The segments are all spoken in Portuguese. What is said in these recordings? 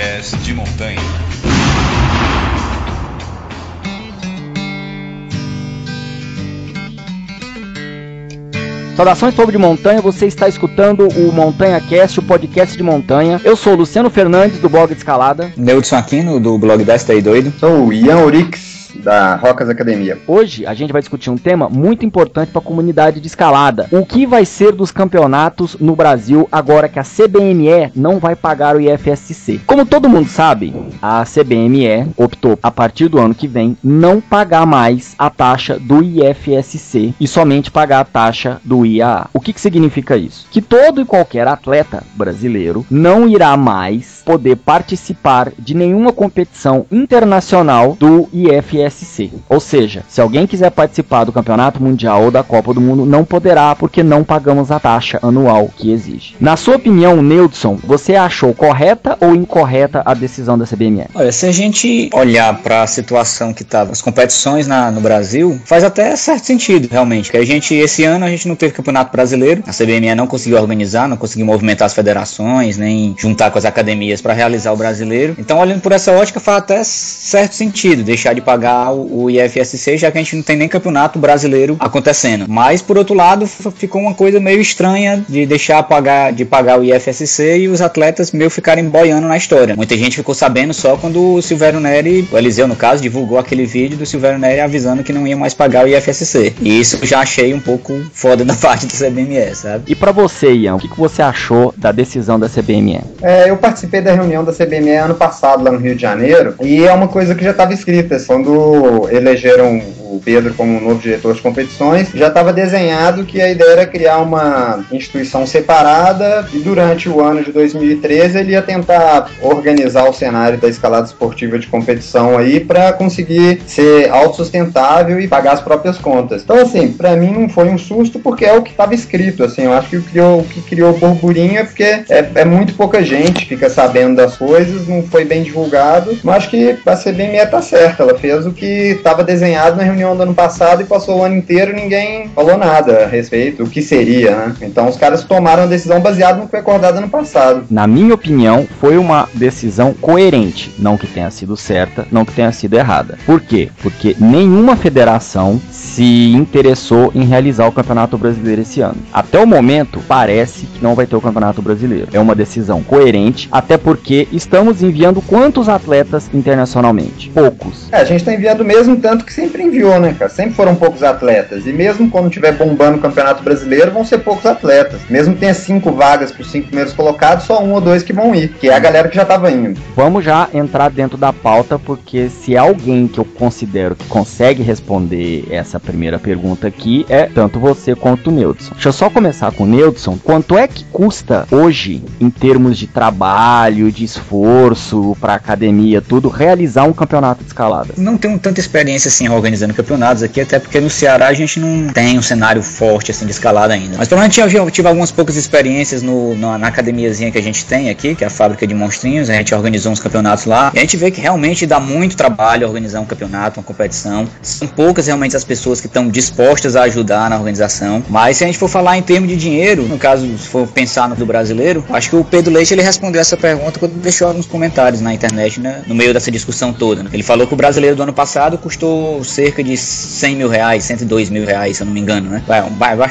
podcast de montanha. Saudações, povo de montanha, você está escutando o Montanha Cast, o podcast de montanha. Eu sou o Luciano Fernandes, do blog de Escalada. Neudson Aquino, do blog Desta aí Doido. Sou o Ian Da Rocas Academia. Hoje a gente vai discutir um tema muito importante para a comunidade de escalada. O que vai ser dos campeonatos no Brasil agora que a CBME não vai pagar o IFSC? Como todo mundo sabe, a CBME optou a partir do ano que vem não pagar mais a taxa do IFSC e somente pagar a taxa do IAA. O que, que significa isso? Que todo e qualquer atleta brasileiro não irá mais poder participar de nenhuma competição internacional do IFSC. Ou seja, se alguém quiser participar do Campeonato Mundial ou da Copa do Mundo, não poderá porque não pagamos a taxa anual que exige. Na sua opinião, Neudson, você achou correta ou incorreta a decisão da CBME? Olha, se a gente olhar para a situação que tá as competições na, no Brasil, faz até certo sentido, realmente. Que a gente esse ano a gente não teve Campeonato Brasileiro, a CBME não conseguiu organizar, não conseguiu movimentar as federações, nem juntar com as academias para realizar o brasileiro. Então, olhando por essa ótica, faz até certo sentido deixar de pagar o, o IFSC, já que a gente não tem nem campeonato brasileiro acontecendo. Mas, por outro lado, ficou uma coisa meio estranha de deixar pagar, de pagar o IFSC e os atletas meio ficarem boiando na história. Muita gente ficou sabendo só quando o Silvério Neri, o Eliseu no caso, divulgou aquele vídeo do Silvério Neri avisando que não ia mais pagar o IFSC. E isso eu já achei um pouco foda da parte do CBME, sabe? E para você, Ian, o que, que você achou da decisão da CBME? É, eu participei da reunião da CBME ano passado lá no Rio de Janeiro e é uma coisa que já estava escrita. Quando elegeram o Pedro como novo diretor de competições, já estava desenhado que a ideia era criar uma instituição separada e durante o ano de 2013 ele ia tentar organizar o cenário da escalada esportiva de competição aí para conseguir ser autossustentável e pagar as próprias contas. Então assim, para mim não foi um susto porque é o que estava escrito, assim, eu acho que o, criou, o que criou burburinho é porque é, é muito pouca gente fica sabendo das coisas, não foi bem divulgado, mas acho que a CBME tá certa, ela fez o que estava desenhado na reunião do ano passado e passou o ano inteiro ninguém falou nada a respeito do que seria, né? Então os caras tomaram a decisão baseada no que foi acordado ano passado. Na minha opinião, foi uma decisão coerente, não que tenha sido certa, não que tenha sido errada. Por quê? Porque nenhuma federação se interessou em realizar o Campeonato Brasileiro esse ano. Até o momento, parece que não vai ter o Campeonato Brasileiro. É uma decisão coerente, até porque estamos enviando quantos atletas internacionalmente? Poucos. É, a gente tá enviando mesmo tanto que sempre enviou, né, cara? Sempre foram poucos atletas. E mesmo quando tiver bombando o Campeonato Brasileiro, vão ser poucos atletas. Mesmo que tenha cinco vagas para os cinco primeiros colocados, só um ou dois que vão ir, que é a galera que já tava indo. Vamos já entrar dentro da pauta, porque se alguém que eu considero que consegue responder essa primeira pergunta aqui, é tanto você quanto o Neudson. Deixa eu só começar com o Neudson. Quanto é que custa hoje, em termos de trabalho, de esforço para academia, tudo, realizar um campeonato de escalada? Não tenho tanta experiência assim organizando campeonatos aqui, até porque no Ceará a gente não tem um cenário forte assim de escalada ainda. Mas pelo menos eu tive, algumas poucas experiências no, na, na academiazinha que a gente tem aqui, que é a fábrica de monstrinhos. A gente organizou uns campeonatos lá e a gente vê que realmente dá muito trabalho organizar um campeonato, uma competição. São poucas realmente as pessoas que estão dispostas a ajudar na organização. Mas se a gente for falar em termos de dinheiro, no caso, se for pensar no do brasileiro, acho que o Pedro Leite ele respondeu essa pergunta quando deixou alguns comentários na internet, né, no meio dessa discussão toda. Né? Ele falou que o brasileiro do ano passado custou cerca de 100 mil reais, 102 mil reais, se eu não me engano, né?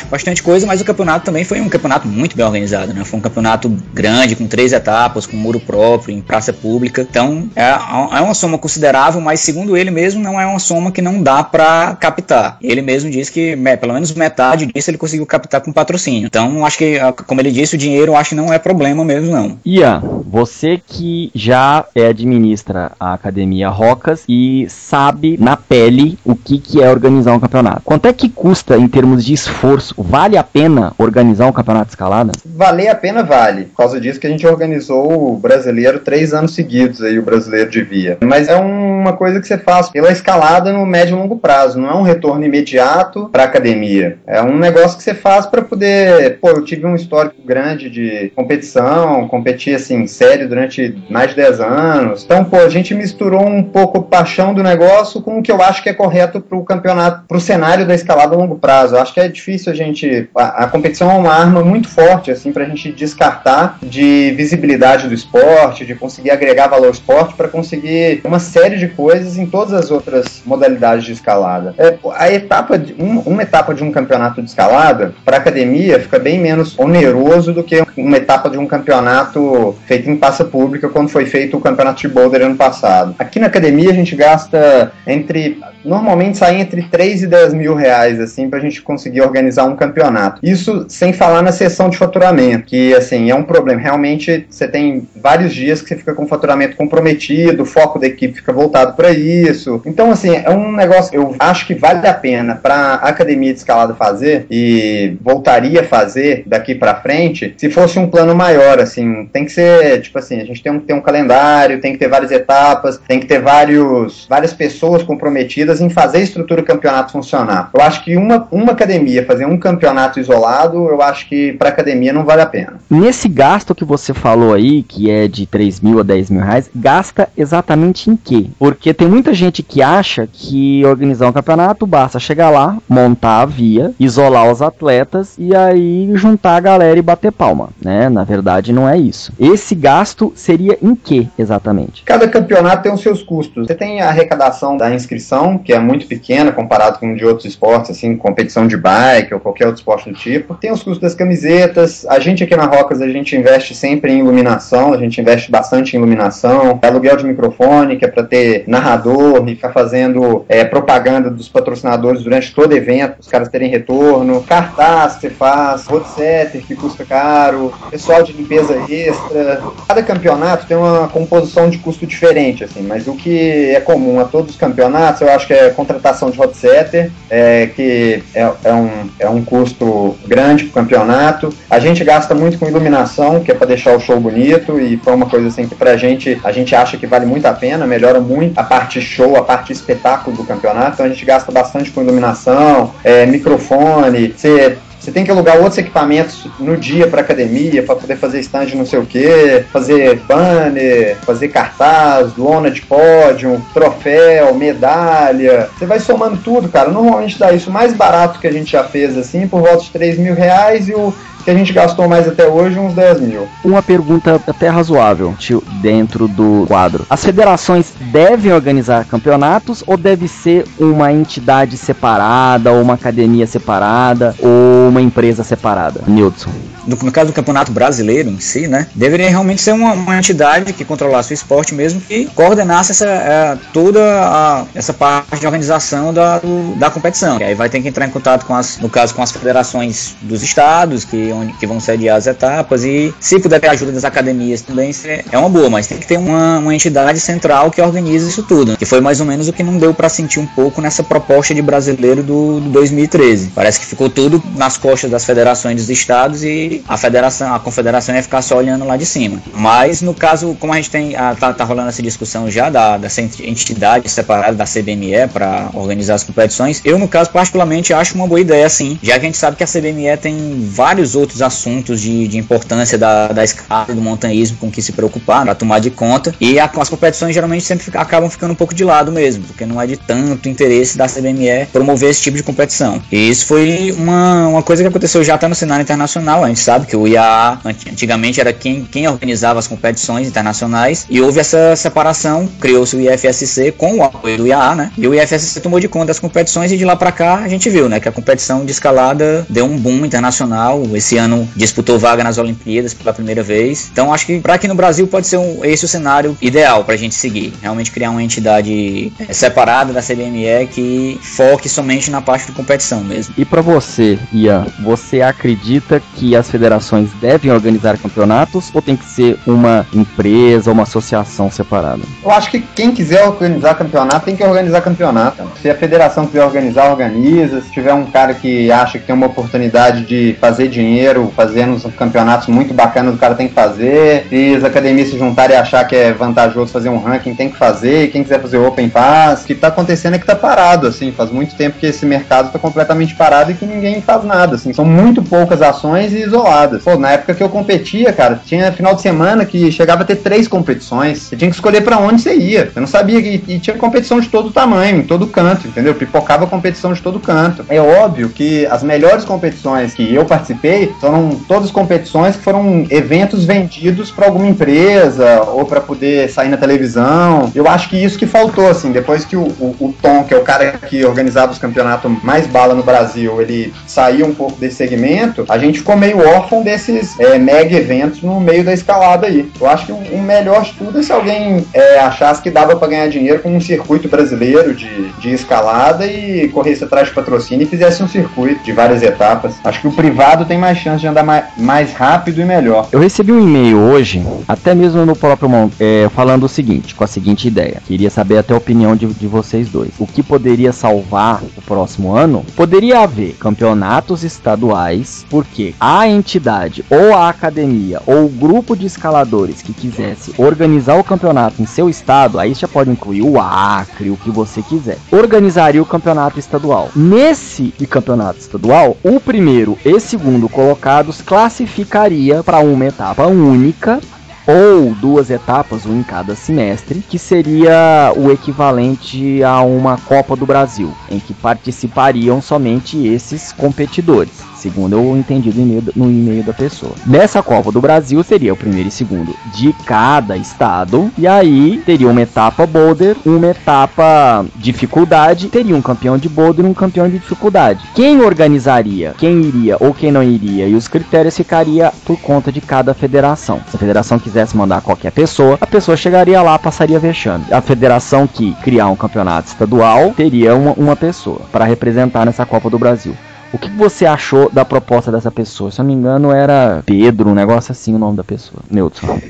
Bastante coisa, mas o campeonato também foi um campeonato muito bem organizado, né? Foi um campeonato grande, com três etapas, com muro próprio, em praça pública. Então, é, é uma soma considerável, mas segundo ele mesmo, não é uma soma que não dá para captar. Ele mesmo diz que pelo menos metade disso ele conseguiu captar com patrocínio. Então, acho que, como ele disse, o dinheiro acho que não é problema mesmo, não. Ian, você que já administra a Academia Rocas e sabe na pele o que, que é organizar um campeonato. Quanto é que custa em termos de esforço? Vale a pena organizar um campeonato de escalada? Valer a pena vale. Por causa disso que a gente organizou o brasileiro três anos seguidos aí, o brasileiro de via. Mas é uma coisa que você faz pela escalada no médio e longo prazo, não é um retorno imediato para academia. É um negócio que você faz para poder. Pô, eu tive um histórico grande de competição, competi assim, sério durante mais de 10 anos. Então, pô, a gente misturou um pouco paixão do negócio com o que eu acho que é correto para o campeonato, para o cenário da escalada a longo prazo. Acho que é difícil a gente. A, a competição é uma arma muito forte, assim, para a gente descartar de visibilidade do esporte, de conseguir agregar valor ao esporte, para conseguir uma série de coisas em todas as outras modalidades de escalada. É, a etapa de, um, uma etapa de um campeonato de escalada, para academia, fica bem menos oneroso do que uma etapa de um campeonato feito em praça pública, quando foi feito o campeonato de boulder ano passado. Aqui na academia a gente gasta entre normalmente sai entre 3 e 10 mil reais, assim, pra gente conseguir organizar um campeonato. Isso sem falar na sessão de faturamento, que, assim, é um problema. Realmente, você tem vários dias que você fica com o faturamento comprometido, o foco da equipe fica voltado para isso. Então, assim, é um negócio, eu acho que vale a pena para a academia de escalada fazer e voltaria a fazer daqui para frente, se fosse um plano maior, assim, tem que ser, tipo assim, a gente tem um, tem um calendário, tem que ter várias etapas, tem que ter vários, várias pessoas comprometidas em fazer a estrutura do campeonato funcionar. Eu acho que uma, uma academia fazer um campeonato isolado, eu acho que para academia não vale a pena. Nesse gasto que você falou aí, que é de 3 mil a 10 mil reais, gasta exatamente em quê? Porque tem muita gente que acha que organizar um campeonato basta chegar lá, montar a via, isolar os atletas e aí juntar a galera e bater palma, né? Na verdade não é isso. Esse gasto seria em quê exatamente? Cada campeonato tem os seus custos. Você tem a arrecadação da inscrição, que é muito pequena comparado com de outros esportes, assim, competição de bike ou qualquer outro esporte do tipo. Tem os custos das camisetas. A gente aqui na Rocas, a gente investe sempre em iluminação, a gente investe bastante em iluminação, aluguel de microfone, que é para ter narrador e ficar fazendo é, propaganda dos patrocinadores durante todo evento, os caras terem retorno, cartaz que você faz, road setter que custa caro, pessoal de limpeza extra. Cada campeonato tem uma composição de custo diferente, assim, mas o que é comum a todos os campeonatos, eu acho que é contratação de hot setter, é, que é, é, um, é um custo grande para o campeonato. A gente gasta muito com iluminação, que é para deixar o show bonito, e foi uma coisa assim que a gente, a gente acha que vale muito a pena, melhora muito a parte show, a parte espetáculo do campeonato, então a gente gasta bastante com iluminação, é, microfone, você você tem que alugar outros equipamentos no dia para academia, para poder fazer stand não sei o que, fazer banner, fazer cartaz, lona de pódio, troféu, medalha. Você vai somando tudo, cara. Normalmente dá isso mais barato que a gente já fez, assim, por volta de 3 mil reais e o que a gente gastou mais até hoje, uns 10 mil. Uma pergunta até razoável, tio, dentro do quadro. As federações devem organizar campeonatos ou deve ser uma entidade separada, ou uma academia separada, ou uma empresa separada? Nilson. No, caso do campeonato brasileiro em si, né, deveria realmente ser uma, uma entidade que controlasse o esporte mesmo, que coordenasse essa, é, toda a, essa parte de organização da, do, da competição. E aí vai ter que entrar em contato com as, no caso, com as federações dos estados, que onde, que vão sediar as etapas e se puder ter ajuda das academias também é uma boa, mas tem que ter uma, uma entidade central que organiza isso tudo, que foi mais ou menos o que não deu para sentir um pouco nessa proposta de brasileiro do, do 2013. Parece que ficou tudo nas costas das federações dos estados e a federação, a confederação ia ficar só olhando lá de cima. Mas no caso, como a gente tem, a, tá, tá rolando essa discussão já da, dessa entidade separada da CBME para organizar as competições, eu no caso particularmente acho uma boa ideia sim, já que a gente sabe que a CBME tem vários outros assuntos de, de importância da, da escala do montanhismo com que se preocupar, para tomar de conta. E a, as competições geralmente sempre fica, acabam ficando um pouco de lado mesmo, porque não é de tanto interesse da CBME promover esse tipo de competição. E isso foi uma, uma coisa que aconteceu já até no cenário internacional. A gente sabe que o IAA antigamente era quem, quem organizava as competições internacionais e houve essa separação, criou-se o IFSC com o apoio do IAA, né? E o IFSC tomou de conta das competições e de lá para cá a gente viu, né, que a competição de escalada deu um boom internacional. Esse ano disputou vaga nas Olimpíadas pela primeira vez. Então acho que para aqui no Brasil pode ser um, esse o cenário ideal para a gente seguir. Realmente criar uma entidade é, separada da CBME que foque somente na parte de competição mesmo. E para você, Ian, você acredita que as as federações devem organizar campeonatos ou tem que ser uma empresa, uma associação separada? Eu acho que quem quiser organizar campeonato tem que organizar campeonato. Se a federação quiser organizar, organiza. Se tiver um cara que acha que tem uma oportunidade de fazer dinheiro fazendo uns campeonatos muito bacanas, o cara tem que fazer. Se as academias se juntarem e achar que é vantajoso fazer um ranking, tem que fazer. E quem quiser fazer Open Pass, o que tá acontecendo é que tá parado, assim. Faz muito tempo que esse mercado tá completamente parado e que ninguém faz nada, assim. São muito poucas ações e isoladas. Pô, na época que eu competia, cara, tinha final de semana que chegava a ter três competições. Você tinha que escolher para onde você ia. Eu não sabia que e tinha competição de todo tamanho, em todo canto, entendeu? Pipocava competição de todo canto. É óbvio que as melhores competições que eu participei foram todas competições que foram eventos vendidos para alguma empresa ou para poder sair na televisão. Eu acho que isso que faltou, assim, depois que o, o, o Tom, que é o cara que organizava os campeonatos mais bala no Brasil, ele saiu um pouco desse segmento, a gente ficou meio órfão desses é, mega eventos no meio da escalada aí. Eu acho que o, o melhor de tudo é se alguém é, achasse que dava para ganhar dinheiro com um circuito brasileiro de, de escalada e corresse atrás de patrocínio e fizesse um circuito de várias etapas. Acho que o privado tem mais chance de andar mais, mais rápido e melhor. Eu recebi um e-mail hoje, até mesmo no próprio é, falando o seguinte, com a seguinte ideia. Queria saber até a opinião de, de vocês dois. O que poderia salvar o próximo ano? Poderia haver campeonatos estaduais, porque a entidade ou a academia ou o grupo de escaladores que quisesse organizar o campeonato em seu estado, aí já pode incluir o Acre, o que você quiser, organizaria o campeonato estadual. Nesse campeonato estadual, o primeiro e segundo colocados classificaria para uma etapa única ou duas etapas, um em cada semestre, que seria o equivalente a uma Copa do Brasil, em que participariam somente esses competidores segundo eu entendi no e-mail, da pessoa. Nessa Copa do Brasil seria o primeiro e segundo de cada estado, e aí teria uma etapa boulder, uma etapa dificuldade, teria um campeão de boulder e um campeão de dificuldade. Quem organizaria, quem iria ou quem não iria, e os critérios ficaria por conta de cada federação. Se a federação quisesse mandar qualquer pessoa, a pessoa chegaria lá, passaria vexame. A federação que criar um campeonato estadual teria uma, uma pessoa para representar nessa Copa do Brasil. O que você achou da proposta dessa pessoa? Se eu não me engano, era Pedro, um negócio assim o nome da pessoa.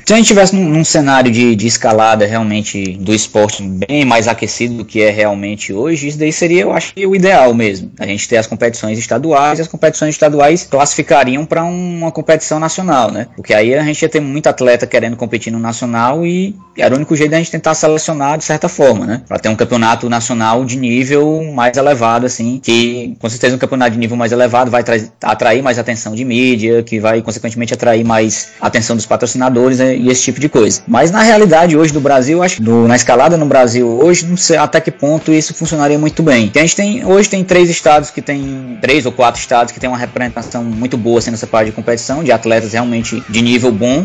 Se a gente tivesse num, num cenário de, de, escalada realmente do esporte bem mais aquecido do que é realmente hoje, isso daí seria, eu acho, o ideal mesmo. A gente ter as competições estaduais e as competições estaduais classificariam para uma competição nacional, né? Porque aí a gente ia ter muito atleta querendo competir no nacional e era o único jeito da gente tentar selecionar de certa forma, né? Para ter um campeonato nacional de nível mais elevado, assim, que com certeza um campeonato de nível nível mais elevado vai atrair mais atenção de mídia, que vai consequentemente atrair mais atenção dos patrocinadores né, e esse tipo de coisa. Mas na realidade hoje do Brasil, acho que do, na escalada no Brasil hoje, não sei até que ponto isso funcionaria muito bem. a gente tem hoje tem três estados que tem três ou quatro estados que tem uma representação muito boa assim, nessa parte de competição de atletas realmente de nível bom.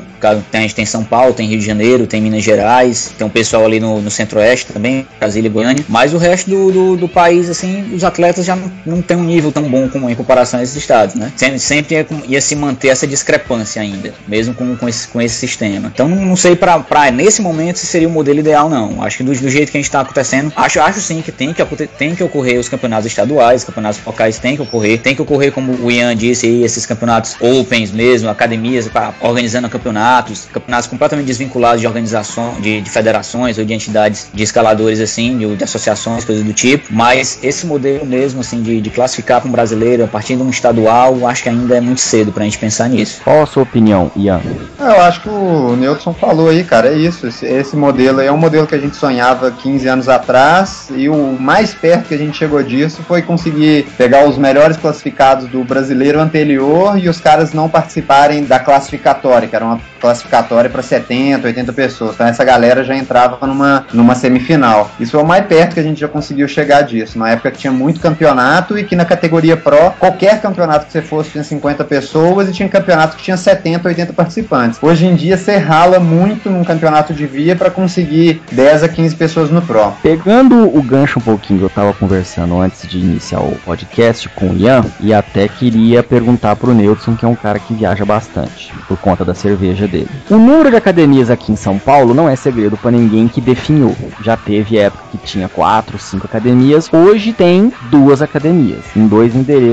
Tem, a gente tem São Paulo, tem Rio de Janeiro, tem Minas Gerais, tem um pessoal ali no, no Centro-Oeste também, Brasília e Goiânia. Mas o resto do, do, do, país, assim, os atletas já não, não tem um nível tão bom como em comparação a esses estados, né? Sempre, sempre ia, ia, se manter essa discrepância ainda, mesmo com, com, esse, com esse sistema. Então não, sei para nesse momento se seria o modelo ideal, não. Acho que do, do jeito que a gente está acontecendo, acho, acho sim que tem que, tem que ocorrer os campeonatos estaduais, campeonatos locais tem que ocorrer, tem que ocorrer, como o Ian disse aí, esses campeonatos opens mesmo, academias pra, organizando campeonatos, campeonatos completamente desvinculados de organização, de, de federações ou de entidades de escaladores assim, de, de associações, coisas do tipo. Mas esse modelo mesmo, assim, de, de classificar para um brasileiro brasileiro, a partir de um estadual, acho que ainda é muito cedo pra gente pensar nisso. Qual a sua opinião, Ian? Eu acho que o Nilson falou aí, cara, é isso. Esse, esse modelo é um modelo que a gente sonhava 15 anos atrás e o mais perto que a gente chegou disso foi conseguir pegar os melhores classificados do brasileiro anterior e os caras não participarem da classificatória, que era uma classificatória para 70, 80 pessoas. Então essa galera já entrava numa, numa semifinal. Isso foi o mais perto que a gente já conseguiu chegar disso. Na época que tinha muito campeonato e que na categoria Pro qualquer campeonato que você fosse tinha 50 pessoas e tinha campeonato que tinha 70, 80 participantes. Hoje em dia você rala muito num campeonato de via para conseguir 10 a 15 pessoas no Pro. Pegando o gancho um pouquinho eu tava conversando antes de iniciar o podcast com o Ian, e até queria perguntar pro Neilson, que é um cara que viaja bastante, por conta da cerveja dele. O número de academias aqui em São Paulo não é segredo para ninguém que definiu. Já teve época que tinha 4, 5 academias, hoje tem duas academias, em dois endereços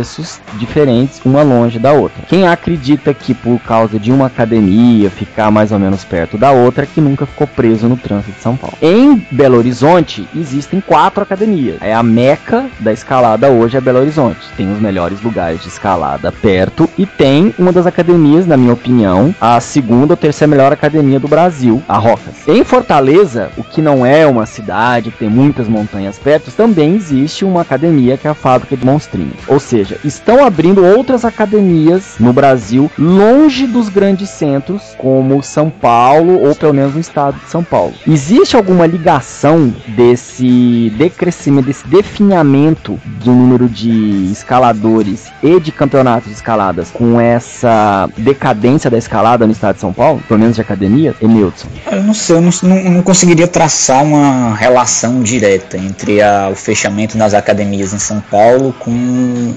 diferentes, uma longe da outra. Quem acredita que por causa de uma academia ficar mais ou menos perto da outra, que nunca ficou preso no trânsito de São Paulo. Em Belo Horizonte existem quatro academias. É a meca da escalada hoje é Belo Horizonte. Tem os melhores lugares de escalada perto e tem uma das academias, na minha opinião, a segunda ou terceira melhor academia do Brasil, a Rocas. Em Fortaleza, o que não é uma cidade que tem muitas montanhas perto, também existe uma academia que é a fábrica de monstrinhos. Ou seja, estão abrindo outras academias no Brasil longe dos grandes centros, como São Paulo ou pelo menos no estado de São Paulo. Existe alguma ligação desse decrescimento, desse definhamento do número de escaladores e de campeonatos de escaladas com essa decadência da escalada no estado de São Paulo, pelo menos de academia, Emilson? Eu não sei, eu não, não, não conseguiria traçar uma relação direta entre a, o fechamento das academias em São Paulo com,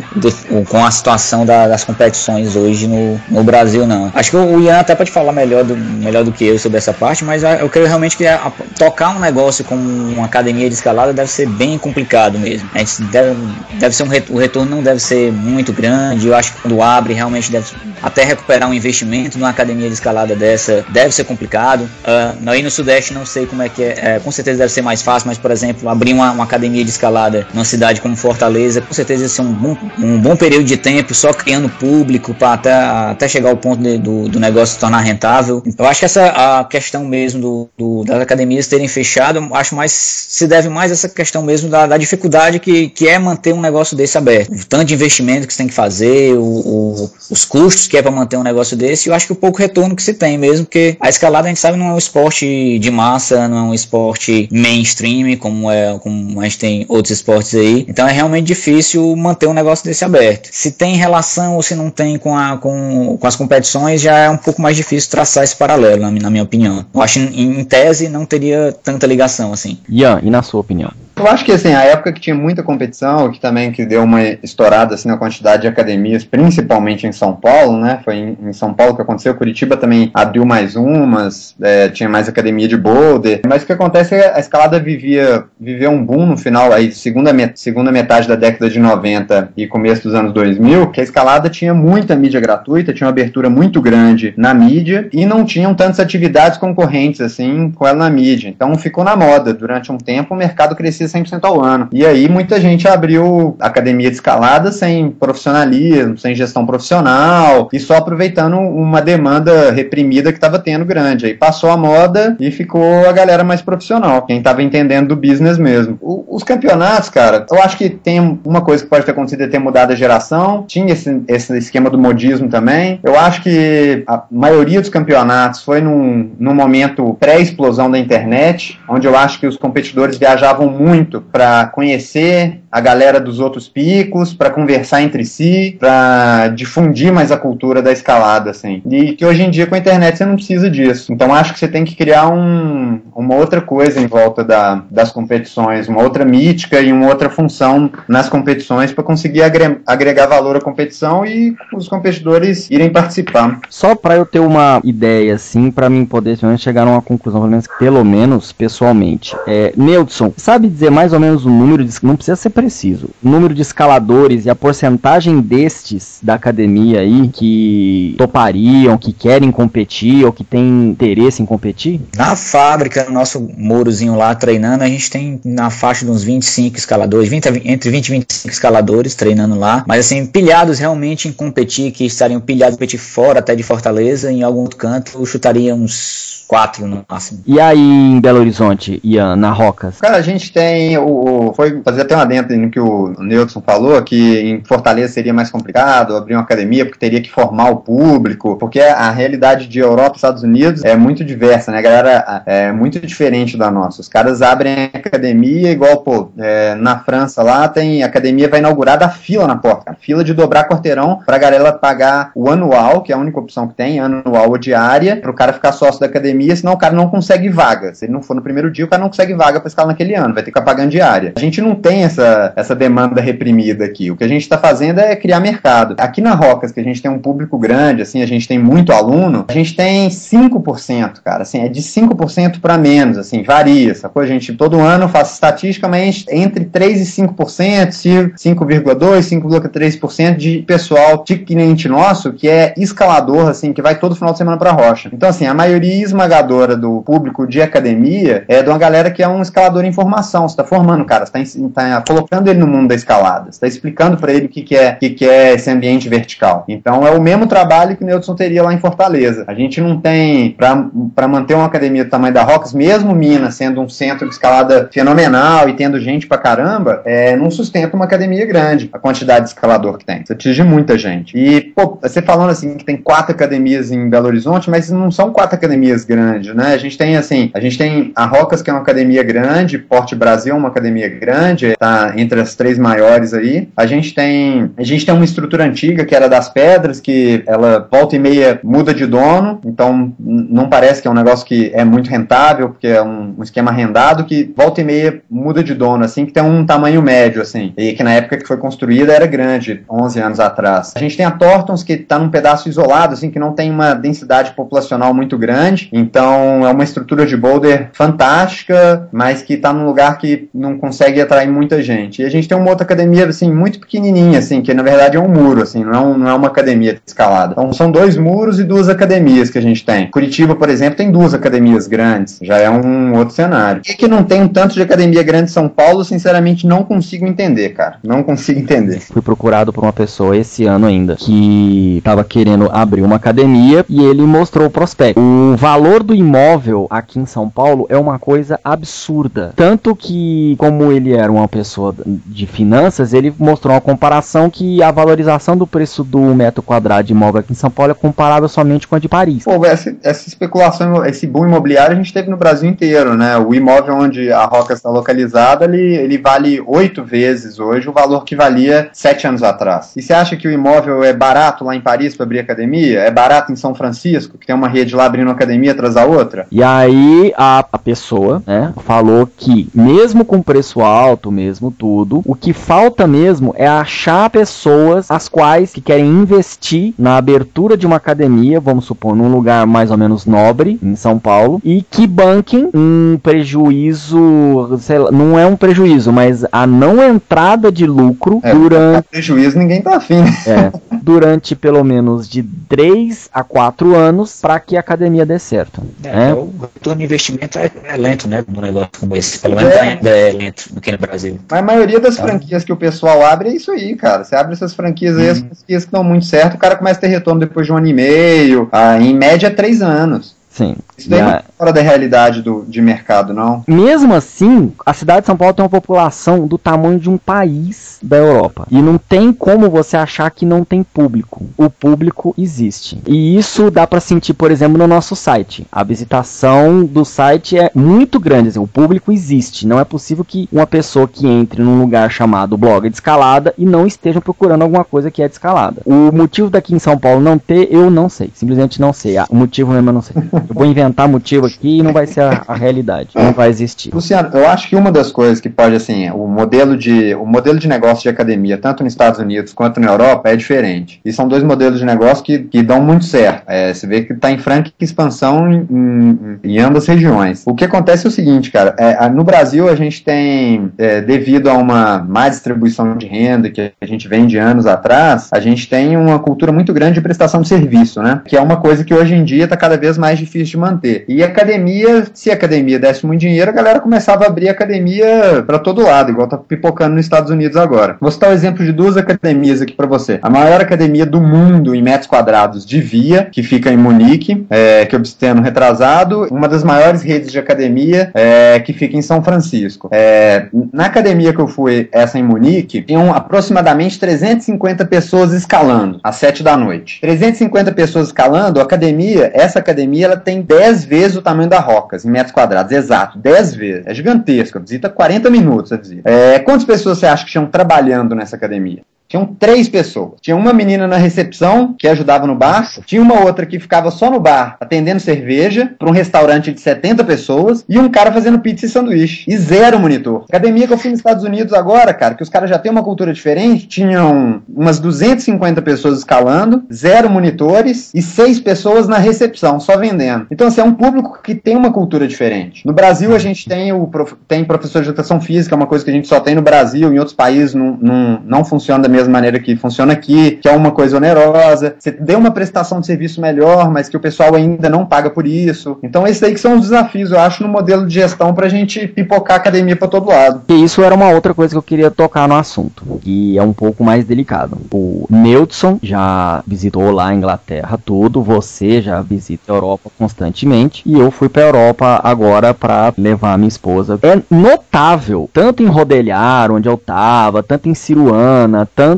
com a situação da, das competições hoje no, no Brasil, não. Acho que o Ian até pode falar melhor do, melhor do que eu sobre essa parte, mas eu creio realmente que a, tocar um negócio como uma academia de escalada deve ser bem complicado mesmo. A gente deve, deve ser um o retorno não deve ser muito grande. Eu acho que quando abre, realmente deve até recuperar um investimento numa academia de escalada dessa deve ser complicado. Uh, aí no Sudeste não sei como é que é, é, com certeza deve ser mais fácil, mas por exemplo, abrir uma, uma academia de escalada numa cidade como Fortaleza, com certeza deve ser um bom, um bom período de tempo só criando público para até, até chegar ao ponto de, do, do negócio se tornar rentável. Eu acho que essa a questão mesmo do, do, das academias terem fechado, acho mais se deve mais essa questão mesmo da, da dificuldade que, que é manter um negócio desse aberto. O tanto de investimento que você tem que fazer, o, o, os custos que é para manter um negócio desse, eu acho que o pouco retorno que se tem mesmo, porque a escalada a gente sabe não é um esporte de massa, não é um esporte mainstream, como é como a gente tem outros esportes aí. Então é realmente difícil manter um negócio desse aberto. Se tem relação ou se não tem com, a, com, com as competições, já é um pouco mais difícil traçar esse paralelo, na, minha opinião. Eu acho em, em tese não teria tanta ligação assim. Ian, e na sua opinião? Eu acho que assim, a época que tinha muita competição, que também que deu uma estourada assim na quantidade de academias, principalmente em São Paulo, né? Foi em, em São Paulo que aconteceu. Curitiba também abriu mais umas, é, tinha mais academia de boulder. Mas o que acontece é que a escalada vivia, vivia um boom no final aí, segunda, met segunda metade da década de 90 e começo dos anos 2000, que a escalada tinha muita mídia gratuita, tinha uma abertura muito grande na mídia e não tinham tantas atividades concorrentes assim com ela na mídia. Então ficou na moda durante um tempo, o mercado crescia crescia 100% ao ano. E aí muita gente abriu academia de escalada sem profissionalismo, sem gestão profissional e só aproveitando uma demanda reprimida que estava tendo grande. Aí passou a moda e ficou a galera mais profissional, quem estava entendendo do business mesmo. O, os campeonatos, cara, eu acho que tem uma coisa que pode ter acontecido é ter mudado a geração. Tinha esse, esse esquema do modismo também. Eu acho que a maioria dos campeonatos foi num, num momento pré-explosão da internet, onde eu acho que os competidores viajavam muito muito para conhecer a galera dos outros picos, para conversar entre si, para difundir mais a cultura da escalada, assim. E que hoje em dia com a internet você não precisa disso. Então acho que você tem que criar um, uma outra coisa em volta da, das competições, uma outra mítica e uma outra função nas competições para conseguir agre agregar valor à competição e os competidores irem participar. Só para eu ter uma ideia, assim, para mim poder chegar a uma conclusão, pelo menos, pelo menos pessoalmente. É, Neudson, sabe dizer mais ou menos o número de. Não precisa ser preciso. O número de escaladores e a porcentagem destes da academia aí que topariam, que querem competir ou que têm interesse em competir? Na fábrica, no nosso murozinho lá treinando, a gente tem na faixa de uns 25 escaladores, 20, entre 20 e 25 escaladores treinando lá, mas assim, pilhados realmente em competir, que estariam pilhados em competir fora até de Fortaleza, em algum outro canto, chutaria uns quatro no máximo. E aí em Belo Horizonte, Ian, na Rocas? Cara, a gente tem o. Foi fazer até uma dentro no que o Nilson falou, que em Fortaleza seria mais complicado abrir uma academia, porque teria que formar o público, porque a realidade de Europa e Estados Unidos é muito diversa, né? A galera é muito diferente da nossa. Os caras abrem academia igual, pô, é, na França lá tem academia vai inaugurar da fila na porta, cara. Fila de dobrar quarteirão pra galera pagar o anual, que é a única opção que tem, anual ou diária, pro cara ficar sócio da academia academia, senão o cara não consegue vaga. Se ele não for no primeiro dia, o cara não consegue vaga para escalar naquele ano, vai ter que pagando diária. A gente não tem essa, essa demanda reprimida aqui. O que a gente está fazendo é criar mercado. Aqui na Rocas, que a gente tem um público grande, assim, a gente tem muito aluno, a gente tem 5%, cara, assim, é de 5% para menos, assim, varia, sacou? A gente todo ano faz estatística, mas entre 3 e 5%, 5,2, 5,3% de pessoal de cliente nosso que é escalador, assim, que vai todo final de semana para rocha. Então, assim, a maioria esmagadora do público de academia é de uma galera que é um escalador em formação. Você tá formando, cara, você tá, tá colocando ele no mundo da escalada, você tá explicando para ele o que, que é, o que, que é esse ambiente vertical. Então, é o mesmo trabalho que o Neudson teria lá em Fortaleza. A gente não tem, para manter uma academia do tamanho da Rocks, mesmo Minas sendo um centro de escalada fenomenal e tendo gente pra caramba, é, não sustenta uma academia grande, a quantidade de escalador que tem. Você atinge muita gente. E, pô, você falando assim que tem quatro academias em Belo Horizonte, mas não são quatro academias grandes, né? A gente tem, assim, a gente tem a Rocas, que é uma academia grande, Porte Brasil é uma academia grande, tá entre as três maiores aí. A gente tem, a gente tem uma estrutura antiga que era das pedras, que ela volta e meia muda de dono, então não parece que é um negócio que é muito rentável, porque é um, um esquema rendado que volta e meia muda de dono, assim, que tem um tamanho médio, assim, e que na época que foi construída era grande, 11 anos atrás. A gente tem a Tortons, que está num pedaço isolado, assim, que não tem uma densidade populacional muito grande, então é uma estrutura de boulder fantástica, mas que está num lugar que não consegue atrair muita gente. E a gente tem uma outra academia, assim, muito pequenininha, assim, que na verdade é um muro, assim, não é, não é uma academia de escalada. Então são dois muros e duas academias que a gente tem. Curitiba, por exemplo, tem duas academias grandes, já é um outro cenário. E que não tem um tanto de academia grande em São Paulo, sinceramente não consigo entender, cara. Não consigo entender. Fui procurado por uma pessoa esse ano ainda que estava querendo abrir uma academia e ele mostrou o prospecto. O valor do imóvel aqui em São Paulo é uma coisa absurda. Tanto que, como ele era uma pessoa de finanças, ele mostrou uma comparação que a valorização do preço do metro quadrado de imóvel aqui em São Paulo é comparável somente com a de Paris. Pô, essa, essa especulação, esse boom imobiliário a gente teve no Brasil inteiro, né? O imóvel onde a Roca está localizada, ele, ele vale oito vezes hoje o valor que valia sete anos atrás. E você acha que o imóvel é barato lá em Paris para abrir academia? É barato em São Francisco, que tem uma rede lá abrindo academia atrás da outra? E aí a, a pessoa, né, falou que mesmo com preço alto, mesmo tudo, o que falta mesmo é achar pessoas as quais que querem investir na abertura de uma academia, vamos supor, num lugar mais ou menos nobre, em São Paulo, e que banquem um prejuízo, sei lá, não é um prejuízo, mas a não entrada de lucro é, durante. Prejuízo ninguém tá afim. É, durante pelo menos de 3 a 4 anos para que a academia dê certo. É, né? o retorno de investimento é, é, lento, né? Um negócio como esse. Pelo menos é. ainda é lento aqui no Brasil. Mas a maioria das então, franquias que o pessoal abre é isso aí, cara. Você abre essas franquias aí, as uhum. franquias que dão muito certo, o cara começa a ter retorno depois de um ano e meio, ah, em média três anos. Sim. Isso daí não é fora da realidade do, de mercado, não? Mesmo assim, a cidade de São Paulo tem uma população do tamanho de um país da Europa. E não tem como você achar que não tem público. O público existe. E isso dá para sentir, por exemplo, no nosso site. A visitação do site é muito grande. Assim, o público existe. Não é possível que uma pessoa que entre num lugar chamado blog de escalada e não esteja procurando alguma coisa que é de escalada. O motivo daqui em São Paulo não ter, eu não sei. Simplesmente não sei. Ah, o motivo mesmo eu não sei. Eu vou inventar motivo aqui e não vai ser a, a, realidade. Não vai existir. Luciano, eu acho que uma das coisas que pode, assim, o modelo de, o modelo de negócio de academia, tanto nos Estados Unidos quanto na Europa, é diferente. E são dois modelos de negócio que, que dão muito certo. É, você vê que está em franca expansão em, em, em, ambas regiões. O que acontece é o seguinte, cara, é, no Brasil a gente tem, é, devido a uma má distribuição de renda que a gente vem de anos atrás, a gente tem uma cultura muito grande de prestação de serviço, né? Que é uma coisa que hoje em dia está cada vez mais difícil de manter. E academia, se a academia desse muito dinheiro, a galera começava a abrir academia para todo lado, igual tá pipocando nos Estados Unidos agora. Vou citar o exemplo de duas academias aqui para você. A maior academia do mundo em metros quadrados de Via, que fica em Munique, é, que eu tendo retrasado. Uma das maiores redes de academia, é, que fica em São Francisco. É, na academia que eu fui, essa em Munique, tinham aproximadamente 350 pessoas escalando às 7 da noite. 350 pessoas escalando, a academia, essa academia, ela tem 10 vezes o tamanho da Rocas, em metros quadrados, exato, 10 vezes. É gigantesca, visita 40 minutos a visita. É, quantas pessoas você acha que estão trabalhando nessa academia? Tinham três pessoas. Tinha uma menina na recepção que ajudava no bar, tinha uma outra que ficava só no bar atendendo cerveja para um restaurante de 70 pessoas e um cara fazendo pizza e sanduíche. E zero monitor. Academia que eu fui nos Estados Unidos agora, cara, que os caras já têm uma cultura diferente, tinham umas 250 pessoas escalando, zero monitores e seis pessoas na recepção, só vendendo. Então, assim, é um público que tem uma cultura diferente. No Brasil, a gente tem o tem professor de educação física, é uma coisa que a gente só tem no Brasil, em outros países não, não, não funciona da mesma maneira que funciona aqui, que é uma coisa onerosa. Você deu uma prestação de serviço melhor, mas que o pessoal ainda não paga por isso. Então, esses aí que são os desafios, eu acho, no modelo de gestão para a gente pipocar a academia para todo lado. E isso era uma outra coisa que eu queria tocar no assunto, que é um pouco mais delicado. O Neudson já visitou lá a Inglaterra tudo, você já visita a Europa constantemente, e eu fui para a Europa agora para levar minha esposa. É notável, tanto em Rodelhar, onde eu tava, tanto em Ciruana, tanto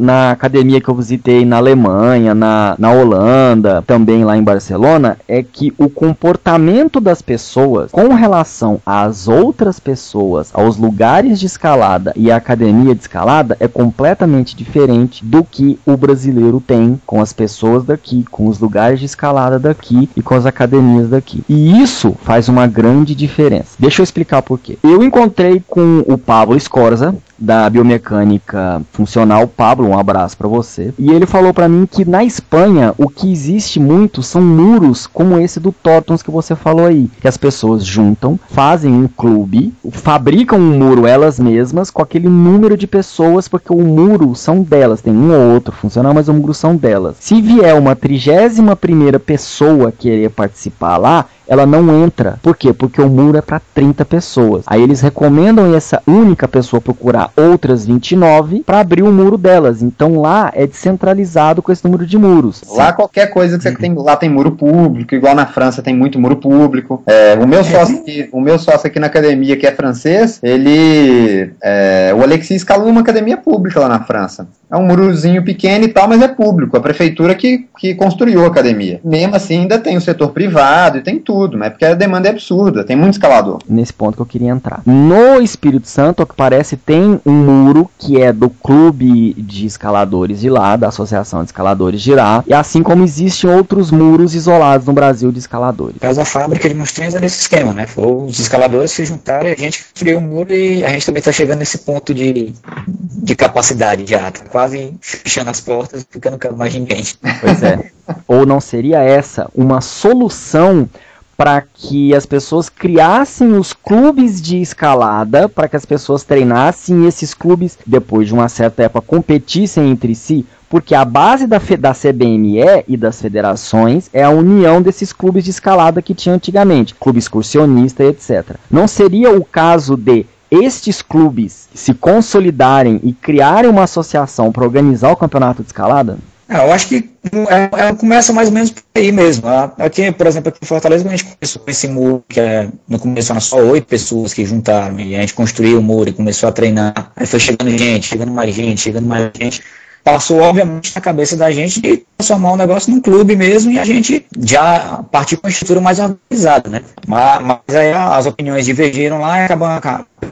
na academia que eu visitei na Alemanha, na, na Holanda, também lá em Barcelona, é que o comportamento das pessoas com relação às outras pessoas, aos lugares de escalada e à academia de escalada é completamente diferente do que o brasileiro tem com as pessoas daqui, com os lugares de escalada daqui e com as academias daqui. E isso faz uma grande diferença. Deixa eu explicar por quê. Eu encontrei com o Pablo Scorza, da biomecânica funcional, Pablo, um abraço para você. E ele falou para mim que na Espanha o que existe muito são muros como esse do Tortons que você falou aí, que as pessoas juntam, fazem um clube, fabricam um muro elas mesmas com aquele número de pessoas, porque o muro são delas, tem um ou outro funcional, mas o muro são delas. Se vier uma trigésima primeira pessoa querer participar lá, ela não entra. Por quê? Porque o muro é para 30 pessoas. Aí eles recomendam essa única pessoa procurar outras 29 para abrir o muro delas. Então lá é descentralizado com esse número de muros. Lá qualquer coisa que você tem, lá tem muro público, igual na França tem muito muro público. É, o meu sócio aqui, o meu sócio aqui na academia que é francês, ele, é, o Alexis escalou uma academia pública lá na França. É um murozinho pequeno e tal, mas é público. A prefeitura que, que construiu a academia. Mesmo assim, ainda tem o setor privado e tem tudo, mas porque a demanda é absurda. Tem muito escalador. Nesse ponto que eu queria entrar. No Espírito Santo, o que parece, tem um muro que é do clube de escaladores de lá, da Associação de Escaladores de lá, e assim como existem outros muros isolados no Brasil de escaladores. Caso a fábrica de Monstrinhos é nesse esquema, né? Foi os escaladores se juntaram e a gente criou um muro e a gente também está chegando nesse ponto de, de capacidade já. Tá quase fechando as portas, porque não quero mais ninguém. Pois é. Ou não seria essa uma solução para que as pessoas criassem os clubes de escalada, para que as pessoas treinassem e esses clubes, depois de uma certa época, competissem entre si? Porque a base da, da CBME e das federações é a união desses clubes de escalada que tinha antigamente, clube excursionista e etc. Não seria o caso de estes clubes se consolidarem e criarem uma associação para organizar o campeonato de escalada? É, eu acho que é, é, começa mais ou menos por aí mesmo. Aqui, por exemplo, aqui em Fortaleza, a gente começou com esse muro, que é, no começo eram só oito pessoas que juntaram, e a gente construiu o muro e começou a treinar. Aí foi chegando gente, chegando mais gente, chegando mais gente passou obviamente na cabeça da gente de transformar o negócio num clube mesmo e a gente já partiu com uma estrutura mais organizada, né? Mas, mas aí as opiniões divergiram lá e acabou,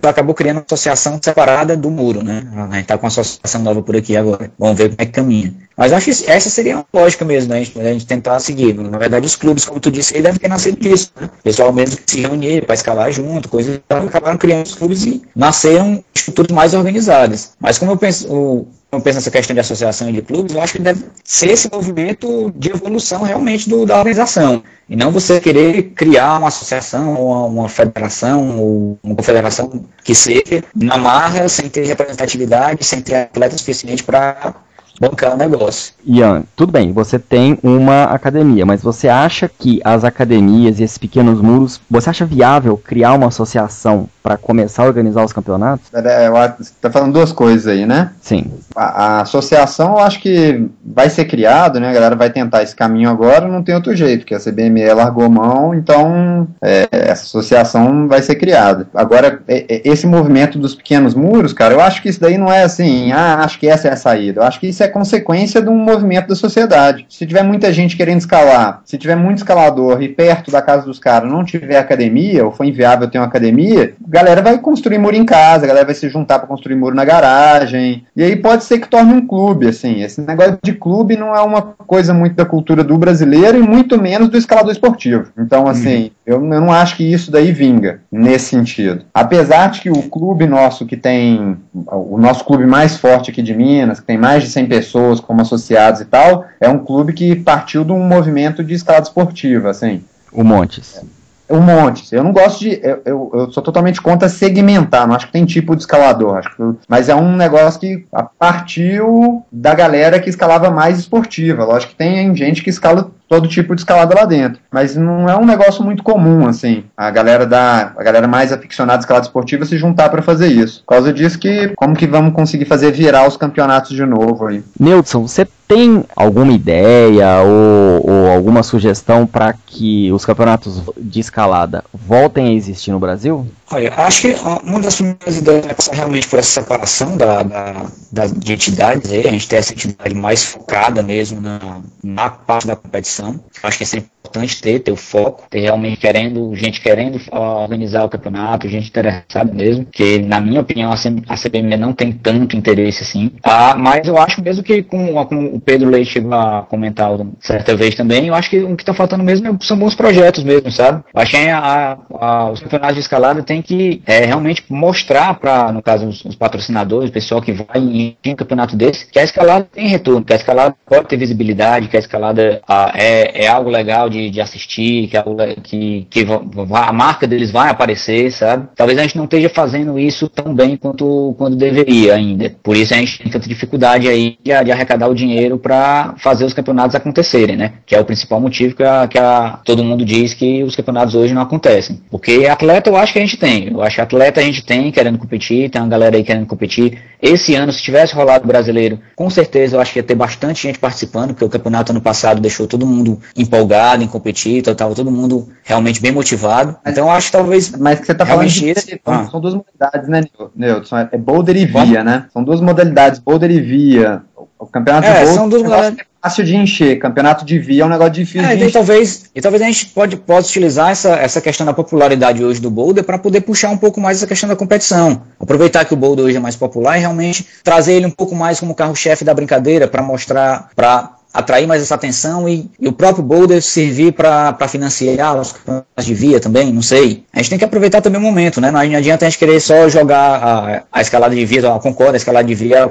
acabou criando uma associação separada do muro, né? A gente tá com uma associação nova por aqui agora. Vamos ver como é que caminha. Mas acho que essa seria uma lógica mesmo, né? A gente, a gente tentar seguir. Na verdade, os clubes, como tu disse, aí devem ter nascido disso, né? O pessoal mesmo que se reunia para escalar junto, coisas acabaram criando os clubes e nasceram estruturas mais organizadas. Mas como eu penso, o, eu penso nessa questão de associação e de clubes, eu acho que deve ser esse movimento de evolução realmente do, da organização. E não você querer criar uma associação, ou uma federação, ou uma confederação que seja na marra, sem ter representatividade, sem ter atleta suficiente para bancar o negócio. Ian, tudo bem, você tem uma academia, mas você acha que as academias e esses pequenos muros, você acha viável criar uma associação para começar a organizar os campeonatos? É, você tá falando duas coisas aí, né? Sim. A, a, associação, eu acho que vai ser criado, né? A galera vai tentar esse caminho agora, não tem outro jeito, porque a CBME largou mão, então é, essa associação vai ser criada. Agora, é, é, esse movimento dos pequenos muros, cara, eu acho que isso daí não é assim, ah, acho que essa é a saída. Eu acho que isso é consequência de um movimento da sociedade. Se tiver muita gente querendo escalar, se tiver muito escalador e perto da casa dos caras não tiver academia, ou for inviável ter uma academia, a galera vai construir muro em casa, a galera vai se juntar para construir muro na garagem. E aí pode ser que torne um clube, assim. Esse negócio de clube não é uma coisa muito da cultura do brasileiro e muito menos do escalador esportivo. Então, assim, eu, eu não acho que isso daí vinga nesse sentido. Apesar de que o clube nosso que tem, o nosso clube mais forte aqui de Minas, que tem mais de 100 pessoas como associados e tal, é um clube que partiu de um movimento de escalada esportiva, assim. O Montes. Um monte. Eu não gosto de. Eu, eu, eu, sou totalmente contra segmentar. Não acho que tem tipo de escalador. Acho que, mas é um negócio que partiu da galera que escalava mais esportiva. Lógico que tem gente que escala todo tipo de escalada lá dentro. Mas não é um negócio muito comum, assim, a galera da a galera mais aficionada de escalada esportiva se juntar para fazer isso. Por causa disso que como que vamos conseguir fazer virar os campeonatos de novo aí? Nilson, você tem alguma ideia ou, ou alguma sugestão para que os campeonatos de escalada voltem a existir no Brasil? Olha, acho que uma das primeiras ideias é passar realmente por essa separação da, da, da, de entidades, aí, a gente ter essa entidade mais focada mesmo na, na parte da competição. Acho que é sempre importante ter, ter o foco, ter realmente querendo, gente querendo organizar o campeonato, gente interessada mesmo, que na minha opinião a CBM não tem tanto interesse assim. Ah, mas eu acho mesmo que, como, como o Pedro Leite chegou a comentar certa vez também, eu acho que o que está faltando mesmo são bons projetos mesmo, sabe? Eu acho que a, a, os campeonatos de escalada tem que é, realmente mostrar para, no caso, os, os, patrocinadores, o pessoal que vai em, um campeonato desse, que a escalada tem retorno, que a escalada pode ter visibilidade, que a escalada ah, é, é algo legal de, de assistir, que, é que, que a marca deles vai aparecer, sabe? Talvez a gente não esteja fazendo isso tão bem quanto quando deveria ainda. Por isso a gente tem tanta dificuldade aí de, de arrecadar o dinheiro para fazer os campeonatos acontecerem, né? Que é o principal motivo que, a, que a, todo mundo diz que os campeonatos hoje não acontecem. Porque atleta eu acho que a gente tem. Eu acho que atleta a gente tem querendo competir, tem uma galera aí querendo competir. Esse ano, se tivesse rolado brasileiro, com certeza eu acho que ia ter bastante gente participando, porque o campeonato ano passado deixou todo mundo empolgado em competir, então tava todo mundo realmente bem motivado. Mas, então eu acho que talvez. Mas que você tá falando de, ah. são duas modalidades, né, Neilton? É boulder e via, né? São duas modalidades, boulder e via. O campeonato é, de boulder são duas modalidades fácil de encher. Campeonato de via é um negócio difícil é, de e talvez E talvez a gente pode, pode utilizar essa, essa questão da popularidade hoje do boulder para poder puxar um pouco mais essa questão da competição. Aproveitar que o boulder hoje é mais popular e realmente trazer ele um pouco mais como carro-chefe da brincadeira para mostrar, para atrair mais essa atenção e, e o próprio Boulder servir para financiar os campeonatos de via também, não sei. A gente tem que aproveitar também o momento, né? Não adianta a gente querer só jogar a, a escalada de via, eu concordo, a escalada de via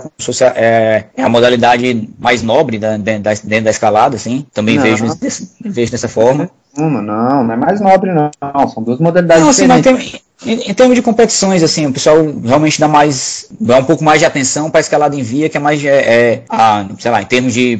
é, é a modalidade mais nobre da, dentro, da, dentro da escalada, assim. Também vejo, vejo dessa forma. Uma, não, não é mais nobre, não. São duas modalidades não, assim, diferentes. Em, em, termos de competições, assim, o pessoal realmente dá mais, dá um pouco mais de atenção para a escalada em via, que é mais, é, é a, sei lá, em termos de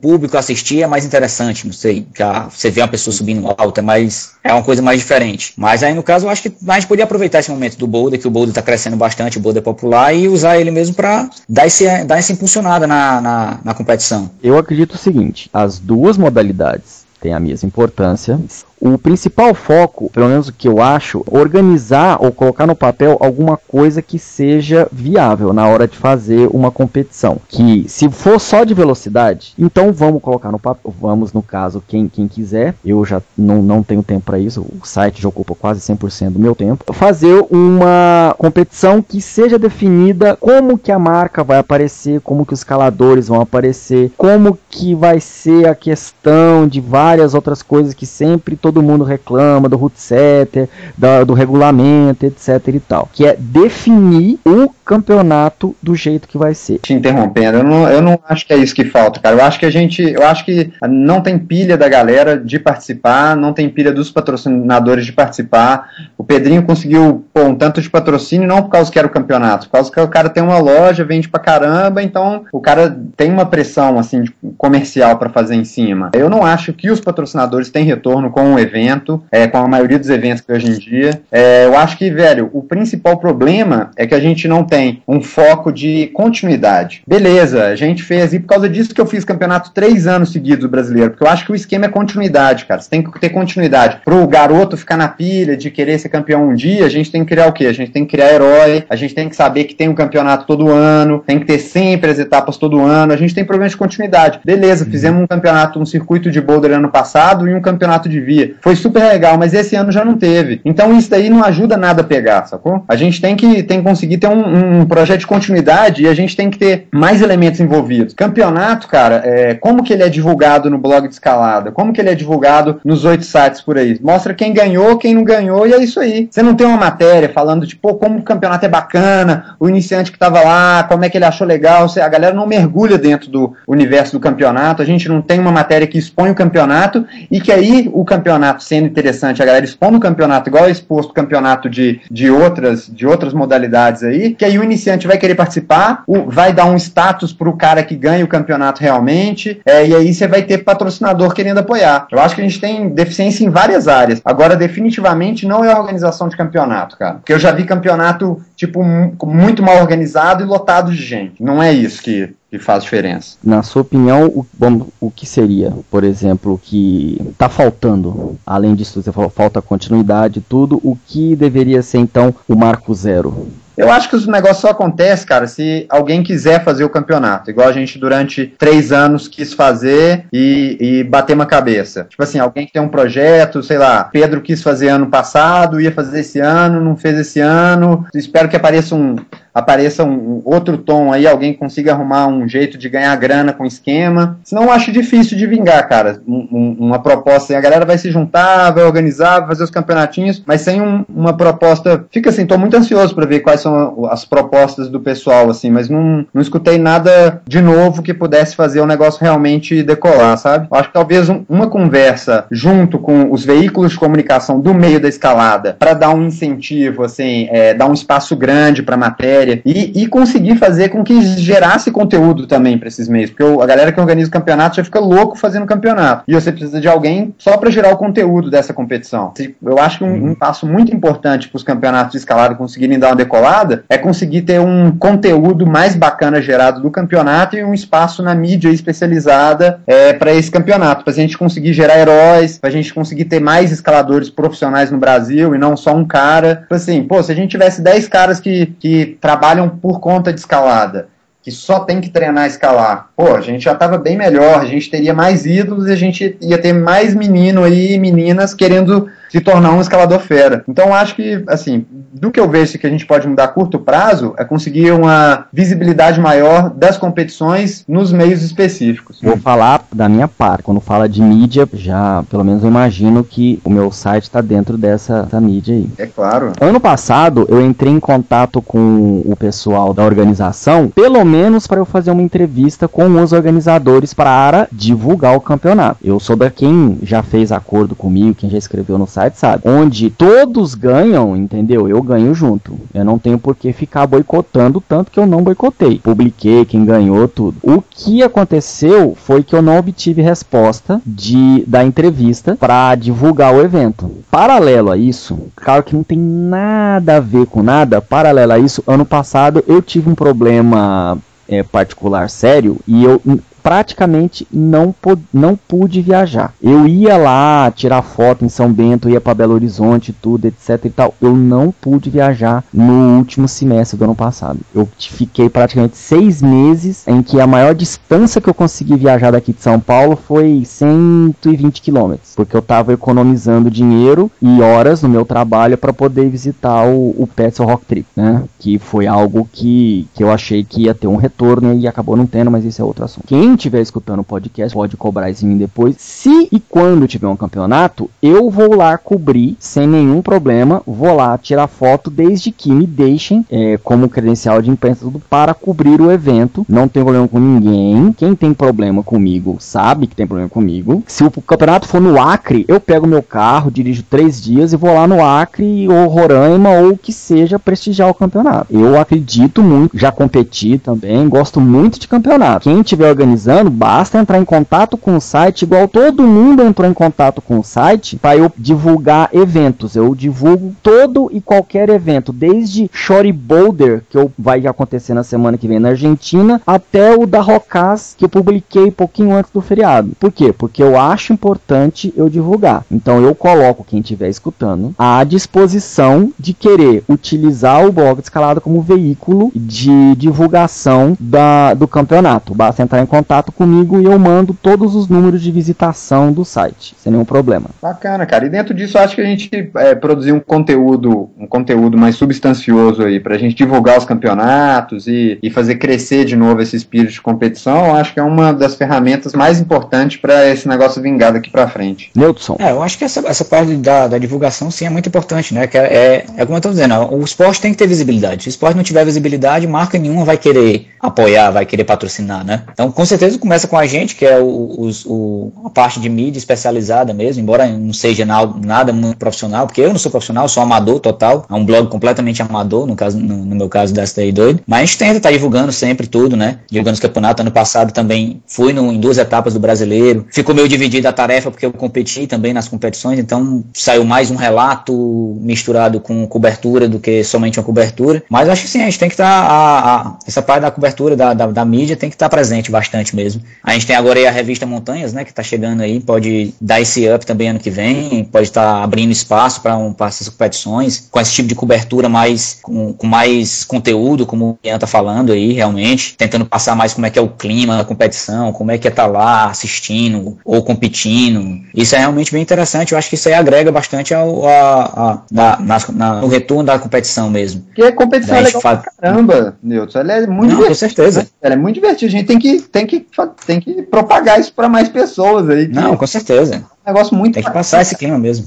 público assistir é mais interessante, não sei, já você vê uma pessoa subindo alto, é mais, é uma coisa mais diferente. Mas aí no caso eu acho que a gente podia aproveitar esse momento do boulder, que o boulder está crescendo bastante, o boulder é popular e usar ele mesmo para dar esse, dar essa impulsionada na, na, na competição. Eu acredito o seguinte, as duas modalidades têm a mesma importância. O principal foco, pelo menos o que eu acho, organizar ou colocar no papel alguma coisa que seja viável na hora de fazer uma competição. Que se for só de velocidade, então vamos colocar no papel, vamos no caso quem, quem quiser, eu já não, não tenho tempo para isso, o site já ocupa quase 100% do meu tempo, fazer uma competição que seja definida como que a marca vai aparecer, como que os escaladores vão aparecer, como que vai ser a questão de várias outras coisas que sempre todo todo mundo reclama do root setter, do, do regulamento, etc e tal, que é definir o campeonato do jeito que vai ser. Te interrompendo, eu não, eu não acho que é isso que falta, cara. Eu acho que a gente, eu acho que não tem pilha da galera de participar, não tem pilha dos patrocinadores de participar. O Pedrinho conseguiu pô, um tanto de patrocínio não por causa que era o campeonato, por causa que o cara tem uma loja, vende pra caramba, então o cara tem uma pressão assim comercial para fazer em cima. Eu não acho que os patrocinadores têm retorno com evento, é, com a maioria dos eventos que hoje em dia. É, eu acho que, velho, o principal problema é que a gente não tem um foco de continuidade. Beleza, a gente fez, e por causa disso que eu fiz campeonato três anos seguidos brasileiro, porque eu acho que o esquema é continuidade, cara. Você tem que ter continuidade. Pro garoto ficar na pilha de querer ser campeão um dia, a gente tem que criar o quê? A gente tem que criar herói, a gente tem que saber que tem um campeonato todo ano, tem que ter sempre as etapas todo ano, a gente tem problema de continuidade. Beleza, fizemos um campeonato, um circuito de boulder ano passado e um campeonato de via. Foi super legal, mas esse ano já não teve. Então isso daí não ajuda nada a pegar, sacou? A gente tem que, tem que conseguir ter um, um projeto de continuidade e a gente tem que ter mais elementos envolvidos. Campeonato, cara, é, como que ele é divulgado no blog de escalada? Como que ele é divulgado nos oito sites por aí? Mostra quem ganhou, quem não ganhou e é isso aí. Você não tem uma matéria falando, tipo, como o campeonato é bacana, o iniciante que tava lá, como é que ele achou legal. A galera não mergulha dentro do universo do campeonato, a gente não tem uma matéria que expõe o campeonato e que aí o campeonato sendo interessante, a galera expõe o campeonato igual é exposto o campeonato de, de, outras, de outras modalidades aí, que aí o iniciante vai querer participar, o, vai dar um status pro cara que ganha o campeonato realmente, é, e aí você vai ter patrocinador querendo apoiar. Eu acho que a gente tem deficiência em várias áreas. Agora, definitivamente, não é organização de campeonato, cara. Porque eu já vi campeonato, tipo, muito mal organizado e lotado de gente. Não é isso que, que faz diferença. Na sua opinião, o, bom, o que seria, por exemplo, que está faltando? Além disso, você falou, falta continuidade tudo, o que deveria ser então o marco zero? Eu acho que os negócios só acontecem, cara, se alguém quiser fazer o campeonato. Igual a gente durante três anos quis fazer e, e bater uma cabeça. Tipo assim, alguém que tem um projeto, sei lá, Pedro quis fazer ano passado, ia fazer esse ano, não fez esse ano. Espero que apareça um, apareça um, outro tom aí, alguém consiga arrumar um jeito de ganhar grana com esquema. Senão eu acho difícil de vingar, cara. Um, um, uma proposta, a galera vai se juntar, vai organizar, vai fazer os campeonatinhos, mas sem um, uma proposta. Fica assim, tô muito ansioso para ver quais são as propostas do pessoal, assim, mas não, não escutei nada de novo que pudesse fazer o negócio realmente decolar, sabe? Eu acho que talvez uma conversa junto com os veículos de comunicação do meio da escalada para dar um incentivo, assim, é, dar um espaço grande para matéria e, e conseguir fazer com que gerasse conteúdo também para esses meios, porque a galera que organiza o campeonato já fica louco fazendo campeonato e você precisa de alguém só para gerar o conteúdo dessa competição. Eu acho que um, um passo muito importante para os campeonatos de escalada conseguirem dar uma decolada é conseguir ter um conteúdo mais bacana gerado do campeonato e um espaço na mídia especializada é, para esse campeonato, para a gente conseguir gerar heróis, para a gente conseguir ter mais escaladores profissionais no Brasil e não só um cara. Tipo assim, pô, se a gente tivesse 10 caras que, que trabalham por conta de escalada, que só tem que treinar a escalar. Pô, a gente já estava bem melhor, a gente teria mais ídolos e a gente ia ter mais menino aí, meninas querendo se tornar um escalador fera. Então acho que, assim, do que eu vejo que a gente pode mudar a curto prazo é conseguir uma visibilidade maior das competições nos meios específicos. Vou falar da minha parte. Quando fala de mídia, já pelo menos eu imagino que o meu site está dentro dessa, dessa mídia aí. É claro. Ano passado eu entrei em contato com o pessoal da organização, pelo menos para eu fazer uma entrevista com os organizadores para divulgar o campeonato. Eu sou da quem já fez acordo comigo, quem já escreveu no site sabe. Onde todos ganham, entendeu? Eu ganho junto. Eu não tenho por que ficar boicotando tanto que eu não boicotei. Publiquei quem ganhou tudo. O que aconteceu foi que eu não obtive resposta de da entrevista para divulgar o evento. Paralelo a isso, claro que não tem nada a ver com nada. Paralelo a isso, ano passado eu tive um problema é, particular sério e eu praticamente não, não pude viajar. Eu ia lá tirar foto em São Bento, ia para Belo Horizonte, tudo, etc e tal. Eu não pude viajar no último semestre do ano passado. Eu fiquei praticamente seis meses em que a maior distância que eu consegui viajar daqui de São Paulo foi 120 quilômetros, porque eu estava economizando dinheiro e horas no meu trabalho para poder visitar o, o Petzl Rock Trip, né? Que foi algo que, que eu achei que ia ter um retorno e acabou não tendo, mas isso é outro assunto. Quem estiver escutando o podcast pode cobrar isso em mim depois. Se e quando tiver um campeonato, eu vou lá cobrir sem nenhum problema. Vou lá tirar foto desde que me deixem é, como credencial de imprensa tudo para cobrir o evento. Não tem problema com ninguém. Quem tem problema comigo sabe que tem problema comigo. Se o campeonato for no Acre, eu pego meu carro, dirijo três dias e vou lá no Acre ou Roraima ou que seja prestigiar o campeonato. Eu acredito muito, já competi também, gosto muito de campeonato. Quem tiver organizando precisando, basta entrar em contato com o site, igual todo mundo entrou em contato com o site, para eu divulgar eventos. Eu divulgo todo e qualquer evento, desde Shorty Boulder, que eu, vai acontecer na semana que vem na Argentina, até o da Rocas, que eu publiquei pouquinho antes do feriado. Por quê? Porque eu acho importante eu divulgar. Então eu coloco quem estiver escutando à disposição de querer utilizar o blog de escalada como veículo de divulgação da, do campeonato. Basta entrar em contato comigo e eu mando todos os números de visitação do site, sem nenhum problema. Bacana, cara. E dentro disso, acho que a gente é, produzir um conteúdo, um conteúdo mais substancioso aí, pra gente divulgar os campeonatos e, e fazer crescer de novo esse espírito de competição, acho que é uma das ferramentas mais importantes para esse negócio vingar daqui para frente. Neudson. É, eu acho que essa, essa parte da, da divulgação sim é muito importante, né? Que é, é, é como eu tô dizendo, o esporte tem que ter visibilidade. Se o esporte não tiver visibilidade, marca nenhuma vai querer apoiar, vai querer patrocinar, né? Então, com certeza começa com a gente, que é o, o, a parte de mídia especializada mesmo, embora não seja nada, muito profissional, porque eu não sou profissional, sou amador total, é um blog completamente amador, no, caso, no, no meu caso dessa daí doido, mas a gente tenta estar tá divulgando sempre tudo, né? Divulgando os campeonatos. Ano passado também fui no, em duas etapas do brasileiro, ficou meio dividida a tarefa porque eu competi também nas competições, então saiu mais um relato misturado com cobertura do que somente uma cobertura, mas acho que sim, a gente tem que estar, tá, essa parte da cobertura cobertura da, da, da mídia tem que estar tá presente bastante mesmo. A gente tem agora aí a revista Montanhas, né, que está chegando aí, pode dar esse up também ano que vem, pode estar tá abrindo espaço para um, essas competições, com esse tipo de cobertura mais, com, com mais conteúdo, como o Ian tá falando aí, realmente, tentando passar mais como é que é o clima da competição, como é que é estar tá lá assistindo ou competindo. Isso é realmente bem interessante, eu acho que isso aí agrega bastante ao, a, a, na, na, na, no retorno da competição mesmo. Porque a competição é legal faz... caramba, Nilton, ela é muito Não, certeza. É muito divertido. A gente tem que, tem que, tem que propagar isso para mais pessoas aí. Não, com certeza. É um negócio muito Tem que passar esse clima mesmo.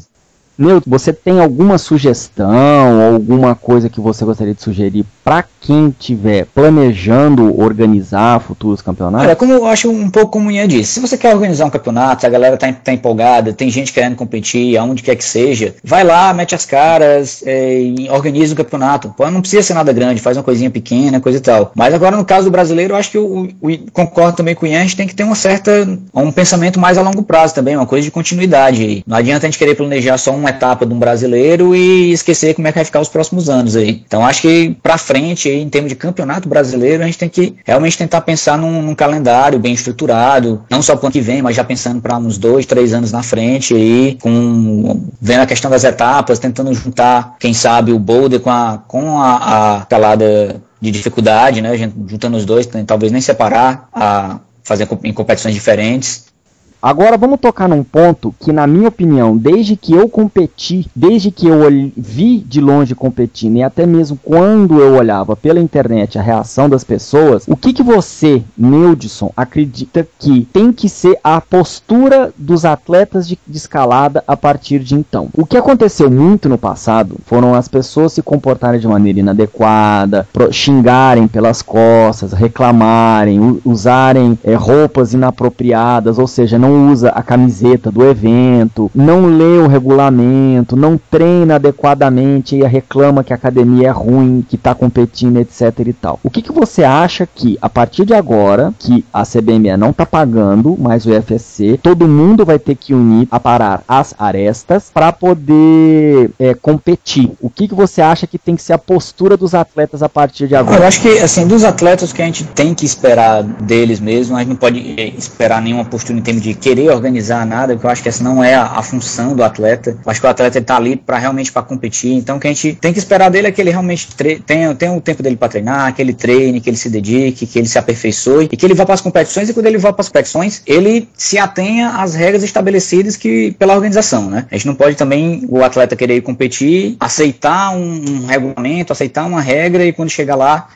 Nilton, você tem alguma sugestão, alguma coisa que você gostaria de sugerir para quem estiver planejando organizar futuros campeonatos? Olha, como eu acho um pouco como Ian disse, se você quer organizar um campeonato, a galera tá, tá empolgada, tem gente querendo competir, aonde quer que seja, vai lá, mete as caras é, e organiza o campeonato. Pô, não precisa ser nada grande, faz uma coisinha pequena, coisa e tal. Mas agora no caso do brasileiro, eu acho que eu, concordo também com o Ian, a gente tem que ter uma certa, um pensamento mais a longo prazo também, uma coisa de continuidade. Não adianta a gente querer planejar só uma etapa de um brasileiro e esquecer como é que vai ficar os próximos anos aí. Então acho que para frente aí, em termos de campeonato brasileiro, a gente tem que realmente tentar pensar num, num calendário bem estruturado, não só para o ano que vem, mas já pensando para uns dois, três anos na frente aí, com vendo a questão das etapas, tentando juntar, quem sabe, o boulder com a com a, a calada de dificuldade, né? Juntando os dois, talvez nem separar, a fazer em competições diferentes. Agora vamos tocar num ponto que, na minha opinião, desde que eu competi, desde que eu vi de longe competindo e até mesmo quando eu olhava pela internet a reação das pessoas, o que, que você, Neudson, acredita que tem que ser a postura dos atletas de, de escalada a partir de então? O que aconteceu muito no passado foram as pessoas se comportarem de maneira inadequada, xingarem pelas costas, reclamarem, usarem é, roupas inapropriadas, ou seja, não usa a camiseta do evento, não lê o regulamento, não treina adequadamente e reclama que a academia é ruim, que está competindo, etc e tal. O que, que você acha que, a partir de agora, que a CBME não está pagando mais o IFSC, todo mundo vai ter que unir a parar as arestas para poder é, competir? O que, que você acha que tem que ser a postura dos atletas a partir de agora? Eu acho que, assim, dos atletas que a gente tem que esperar deles mesmo, a gente não pode é, esperar nenhuma postura em termos de querer organizar nada, porque eu acho que essa não é a, a função do atleta. Eu acho que o atleta está ali para realmente para competir. Então, o que a gente tem que esperar dele é que ele realmente tenha, tenha o tempo dele para treinar, que ele treine, que ele se dedique, que ele se aperfeiçoe e que ele vá para as competições. E quando ele vá para as competições, ele se atenha às regras estabelecidas que pela organização, né? A gente não pode também o atleta querer competir, aceitar um, um regulamento, aceitar uma regra e quando chegar lá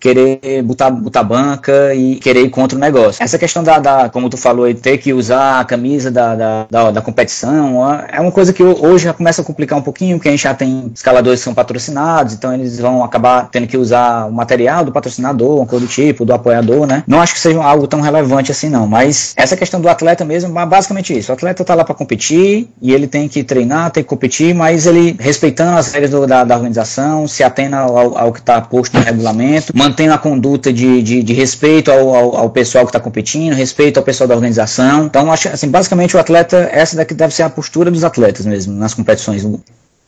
querer botar, botar banca e querer ir contra o negócio. Essa questão da, da como tu falou, ter que usar a camisa da, da, da, da, competição, é uma coisa que hoje já começa a complicar um pouquinho, porque a gente já tem escaladores que são patrocinados, então eles vão acabar tendo que usar o material do patrocinador, uma coisa do tipo, do apoiador, né? Não acho que seja algo tão relevante assim, não, mas essa questão do atleta mesmo, basicamente isso. O atleta tá lá para competir e ele tem que treinar, tem que competir, mas ele respeitando as regras do, da, da organização, se atendo ao, ao que está posto no regulamento, mantém uma conduta de, de, de respeito ao, ao, ao, pessoal que está competindo, respeito ao pessoal da organização. Então, acho assim, basicamente o atleta, essa daqui deve ser a postura dos atletas mesmo, nas competições.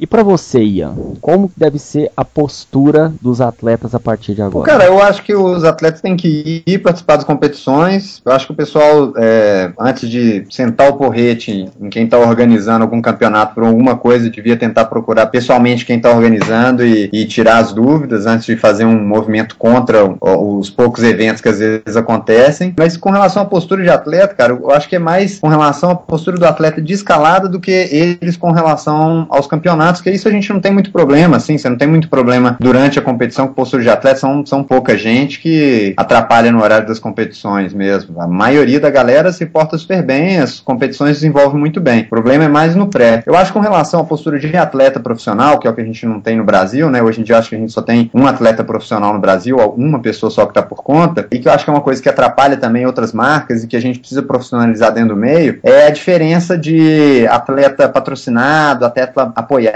E para você, Ian, como deve ser a postura dos atletas a partir de agora? Cara, eu acho que os atletas têm que ir participar das competições. Eu acho que o pessoal, é, antes de sentar o porrete em quem está organizando algum campeonato por alguma coisa, devia tentar procurar pessoalmente quem está organizando e, e, tirar as dúvidas antes de fazer um movimento contra os poucos eventos que às vezes acontecem. Mas com relação à postura de atleta, cara, eu acho que é mais com relação à postura do atleta de escalada do que eles com relação aos campeonatos campeonatos, que isso a gente não tem muito problema, assim, você não tem muito problema durante a competição com postura de atleta, são, são pouca gente que atrapalha no horário das competições mesmo. A maioria da galera se porta super bem, as competições desenvolvem muito bem. O problema é mais no pré. Eu acho que com relação à postura de atleta profissional, que é o que a gente não tem no Brasil, né? Hoje em dia acho que a gente só tem um atleta profissional no Brasil, uma pessoa só que está por conta, e que eu acho que é uma coisa que atrapalha também outras marcas e que a gente precisa profissionalizar dentro do meio, é a diferença de atleta patrocinado, atleta apoiado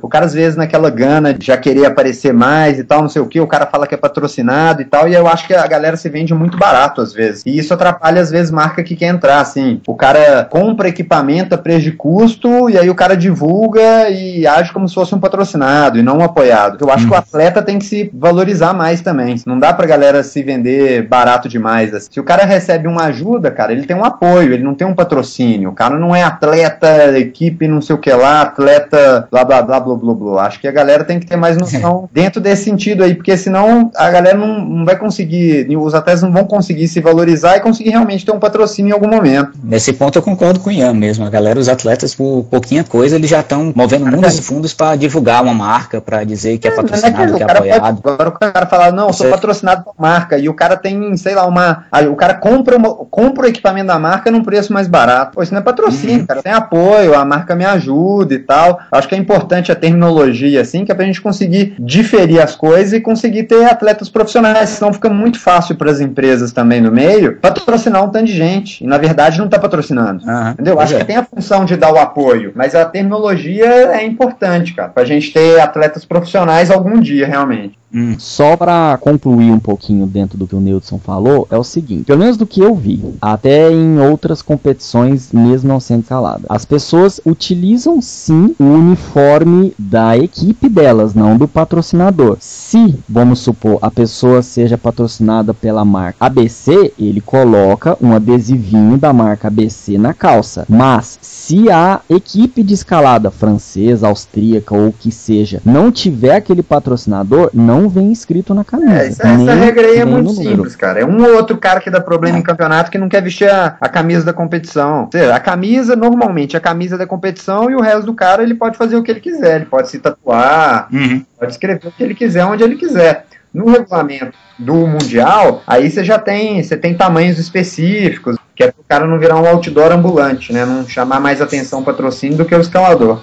o cara às vezes naquela gana de já querer aparecer mais e tal, não sei o que, o cara fala que é patrocinado e tal, e eu acho que a galera se vende muito barato às vezes. E isso atrapalha às vezes marca que quer entrar, assim. O cara compra equipamento a preço de custo e aí o cara divulga e age como se fosse um patrocinado e não um apoiado. Eu acho que o uhum. atleta tem que se valorizar mais também. Não dá pra galera se vender barato demais. Assim. Se o cara recebe uma ajuda, cara, ele tem um apoio, ele não tem um patrocínio. O cara não é atleta, equipe não sei o que lá, atleta blá blá blá blá blá blá. Acho que a galera tem que ter mais noção dentro desse sentido aí, porque senão a galera não, não vai conseguir, os atletas não vão conseguir se valorizar e conseguir realmente ter um patrocínio em algum momento. Nesse ponto eu concordo com o Ian mesmo. A galera, os atletas, por pouquinha coisa, eles já estão movendo mundos e fundos para divulgar uma marca, para dizer que é, é, é patrocinado, é que, é apoiado. Pode, agora o cara fala, não, Você... sou patrocinado por marca, e o cara tem, sei lá, uma. o cara compra, uma, compra o equipamento da marca num preço mais barato. Pô, isso não é patrocínio, uhum. cara. Tem apoio, a marca me ajuda e tal. Acho que é importante a terminologia, assim, que é pra gente conseguir diferir as coisas e conseguir ter atletas profissionais, senão fica muito fácil para as empresas também no meio patrocinar um tanto de gente. E na verdade não tá patrocinando. Uhum, entendeu? Acho é. que tem a função de dar o apoio, mas a terminologia é importante, cara, pra gente ter atletas profissionais algum dia, realmente. Hum. Só para concluir um pouquinho dentro do que o Neudson falou, é o seguinte: pelo menos do que eu vi, até em outras competições, mesmo não sendo escalada, as pessoas utilizam sim o uniforme da equipe delas, não do patrocinador. Se, vamos supor, a pessoa seja patrocinada pela marca ABC, ele coloca um adesivinho da marca ABC na calça. Mas se a equipe de escalada francesa, austríaca ou que seja não tiver aquele patrocinador, não não vem escrito na camisa. É, essa, nem, essa regra aí é muito simples, cara. É um ou outro cara que dá problema em campeonato que não quer vestir a, a camisa da competição. Ou seja, a camisa, normalmente, a camisa da competição e o resto do cara ele pode fazer o que ele quiser. Ele pode se tatuar, uhum. pode escrever o que ele quiser, onde ele quiser. No regulamento do Mundial, aí você já tem, você tem tamanhos específicos, que é para o cara não virar um outdoor ambulante, né? Não chamar mais atenção o patrocínio do que o escalador.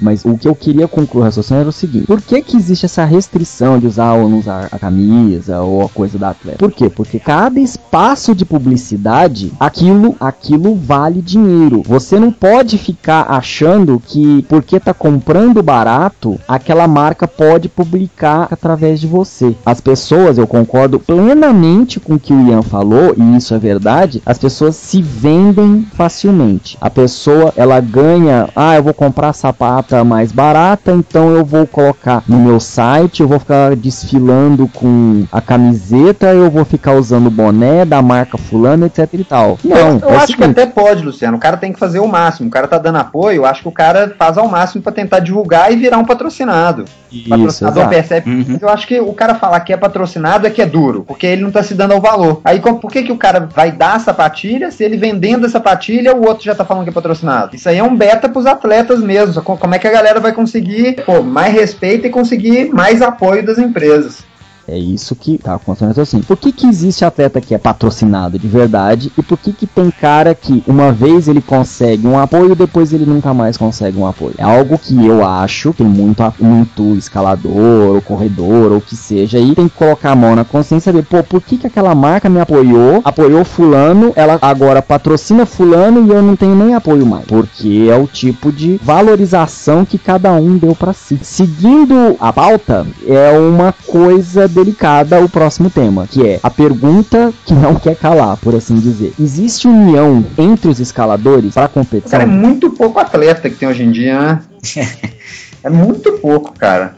Mas o que eu queria concluir o raciocínio era o seguinte: por que, que existe essa restrição de usar ou não usar a camisa ou a coisa da atleta? Por quê? Porque cada espaço de publicidade, aquilo, aquilo vale dinheiro. Você não pode ficar achando que porque tá comprando barato, aquela marca pode publicar através de você. As pessoas, eu concordo plenamente com o que o Ian falou, e isso é verdade, as pessoas se vendem facilmente. A pessoa, ela ganha, ah, eu vou comprar sapato mais barata, então eu vou colocar no meu site, eu vou ficar desfilando com a camiseta, eu vou ficar usando o boné da marca fulana, etc e tal. Não, eu, eu é acho que até pode, Luciano. O cara tem que fazer o máximo. O cara tá dando apoio, eu acho que o cara faz ao máximo para tentar divulgar e virar um patrocinado. Isso, patrocinador exato. percebe. Uhum. Eu acho que o cara falar que é patrocinado é que é duro, porque ele não tá se dando ao valor. Aí por que, que o cara vai dar a sapatilha se ele vendendo a sapatilha, o outro já tá falando que é patrocinado? Isso aí é um beta pros atletas mesmo. Como é é que a galera vai conseguir pô, mais respeito e conseguir mais apoio das empresas. É isso que tá acontecendo assim. Por que que existe atleta que é patrocinado de verdade e por que que tem cara que uma vez ele consegue um apoio depois ele nunca mais consegue um apoio? É algo que eu acho que muito muito escalador ou corredor ou que seja aí tem que colocar a mão na consciência de pô, por que que aquela marca me apoiou, apoiou fulano, ela agora patrocina fulano e eu não tenho nem apoio mais? Porque é o tipo de valorização que cada um deu para si. Seguindo a pauta, é uma coisa delicada o próximo tema, que é a pergunta que não quer calar, por assim dizer. Existe união entre os escaladores para competição? Cara, é muito pouco atleta que tem hoje em dia, né? é muito pouco, cara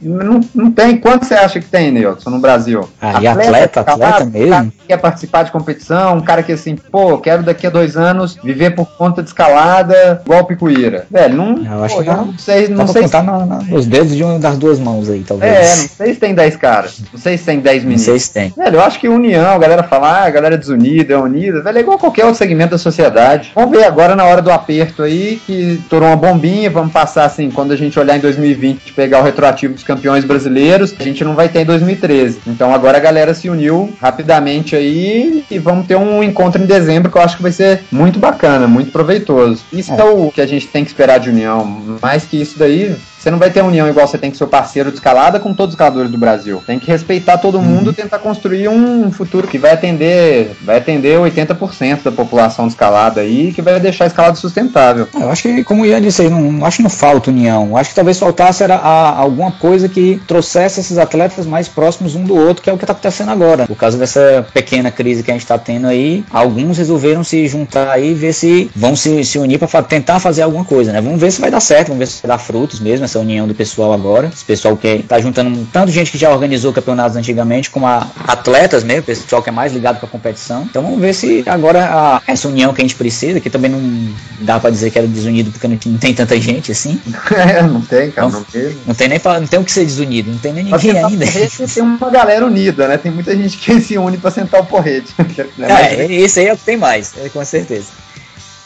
não, não tem. Quanto você acha que tem, Nilson, no Brasil? Ah, atleta, atleta, atleta mesmo? Um que quer participar de competição, um cara que assim, pô, quero daqui a dois anos viver por conta de escalada, igual o Picuíra. Velho, não. Eu acho pô, que não, não sei. Não sei contar se... na, na, os dedos de uma das duas mãos aí, talvez. É, não sei se tem 10 caras. Não sei se tem 10 meninos. Não sei se tem. Velho, eu acho que união, a galera fala, ah, a galera é desunida, é unida, velho, é igual qualquer outro segmento da sociedade. Vamos ver agora na hora do aperto aí, que torou uma bombinha, vamos passar assim, quando a gente olhar em 2020, pegar o retroativo dos campeões brasileiros brasileiros, a gente não vai ter em 2013. Então agora a galera se uniu rapidamente aí e vamos ter um encontro em dezembro que eu acho que vai ser muito bacana, muito proveitoso. Isso é, é o que a gente tem que esperar de união. Mais que isso daí, você não vai ter união igual você tem com seu parceiro de escalada com todos os escaladores do Brasil. Tem que respeitar todo mundo, uhum. tentar construir um futuro que vai atender, vai atender 80% da população de escalada aí, que vai deixar a escalada sustentável. É, eu acho que, como o Ian disse aí, não, não acho que não falta união. Eu acho que talvez faltasse era a, alguma coisa que trouxesse esses atletas mais próximos um do outro, que é o que está acontecendo agora. Por causa dessa pequena crise que a gente está tendo aí, alguns resolveram se juntar aí e ver se vão se, se unir para tentar fazer alguma coisa, né? Vamos ver se vai dar certo, vamos ver se vai dar frutos mesmo essa união do pessoal agora. Esse pessoal que tá juntando tanto gente que já organizou campeonatos antigamente, como a atletas mesmo, pessoal que é mais ligado com a competição. Então vamos ver se agora a, essa união que a gente precisa, que também não dá para dizer que era desunido porque não, não, tem tanta gente assim. É, não tem, cara, não, não tem. Não tem nem pra, não tem o que ser desunido, não tem nem ninguém ainda. Tem uma galera unida, né? Tem muita gente que se une para sentar o porrete. é, esse aí é o que tem mais, é, com certeza.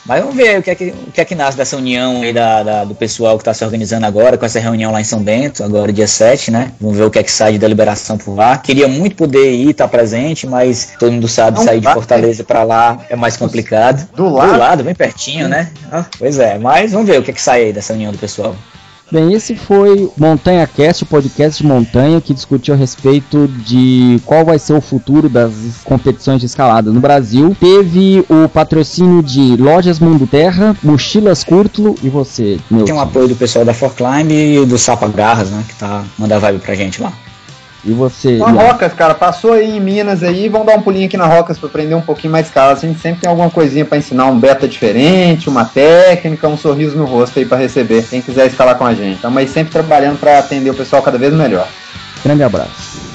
Mas vamos ver o que é que, o que, é que nasce dessa união aí da, da do pessoal que está se organizando agora, com essa reunião lá em São Bento, agora dia 7, né? Vamos ver o que é que sai de deliberação por lá. Queria muito poder ir, estar tá presente, mas todo mundo sabe, Não sair de Fortaleza para lá é mais complicado. Do lado? Do lado, bem pertinho, né? Ah, pois é, mas vamos ver o que é que sai aí dessa união do pessoal. Bem, esse foi Montanha Cast, o podcast de montanha que discutiu a respeito de qual vai ser o futuro das competições de escalada no Brasil. Teve o patrocínio de Lojas Mundo Terra, Mochilas Curtulo e você, meu. Tem o apoio do pessoal da Forclimb e do Sapa Garras, né, que tá mandando vibe pra gente lá. E você? Na Rocas, cara, passou aí em Minas aí, vamos dar um pulinho aqui na Rocas para aprender um pouquinho mais escala. A gente sempre tem alguma coisinha para ensinar, um beta diferente, uma técnica, um sorriso no rosto aí para receber. Quem quiser escalar com a gente. Estamos aí sempre trabalhando para atender o pessoal cada vez melhor. Grande abraço.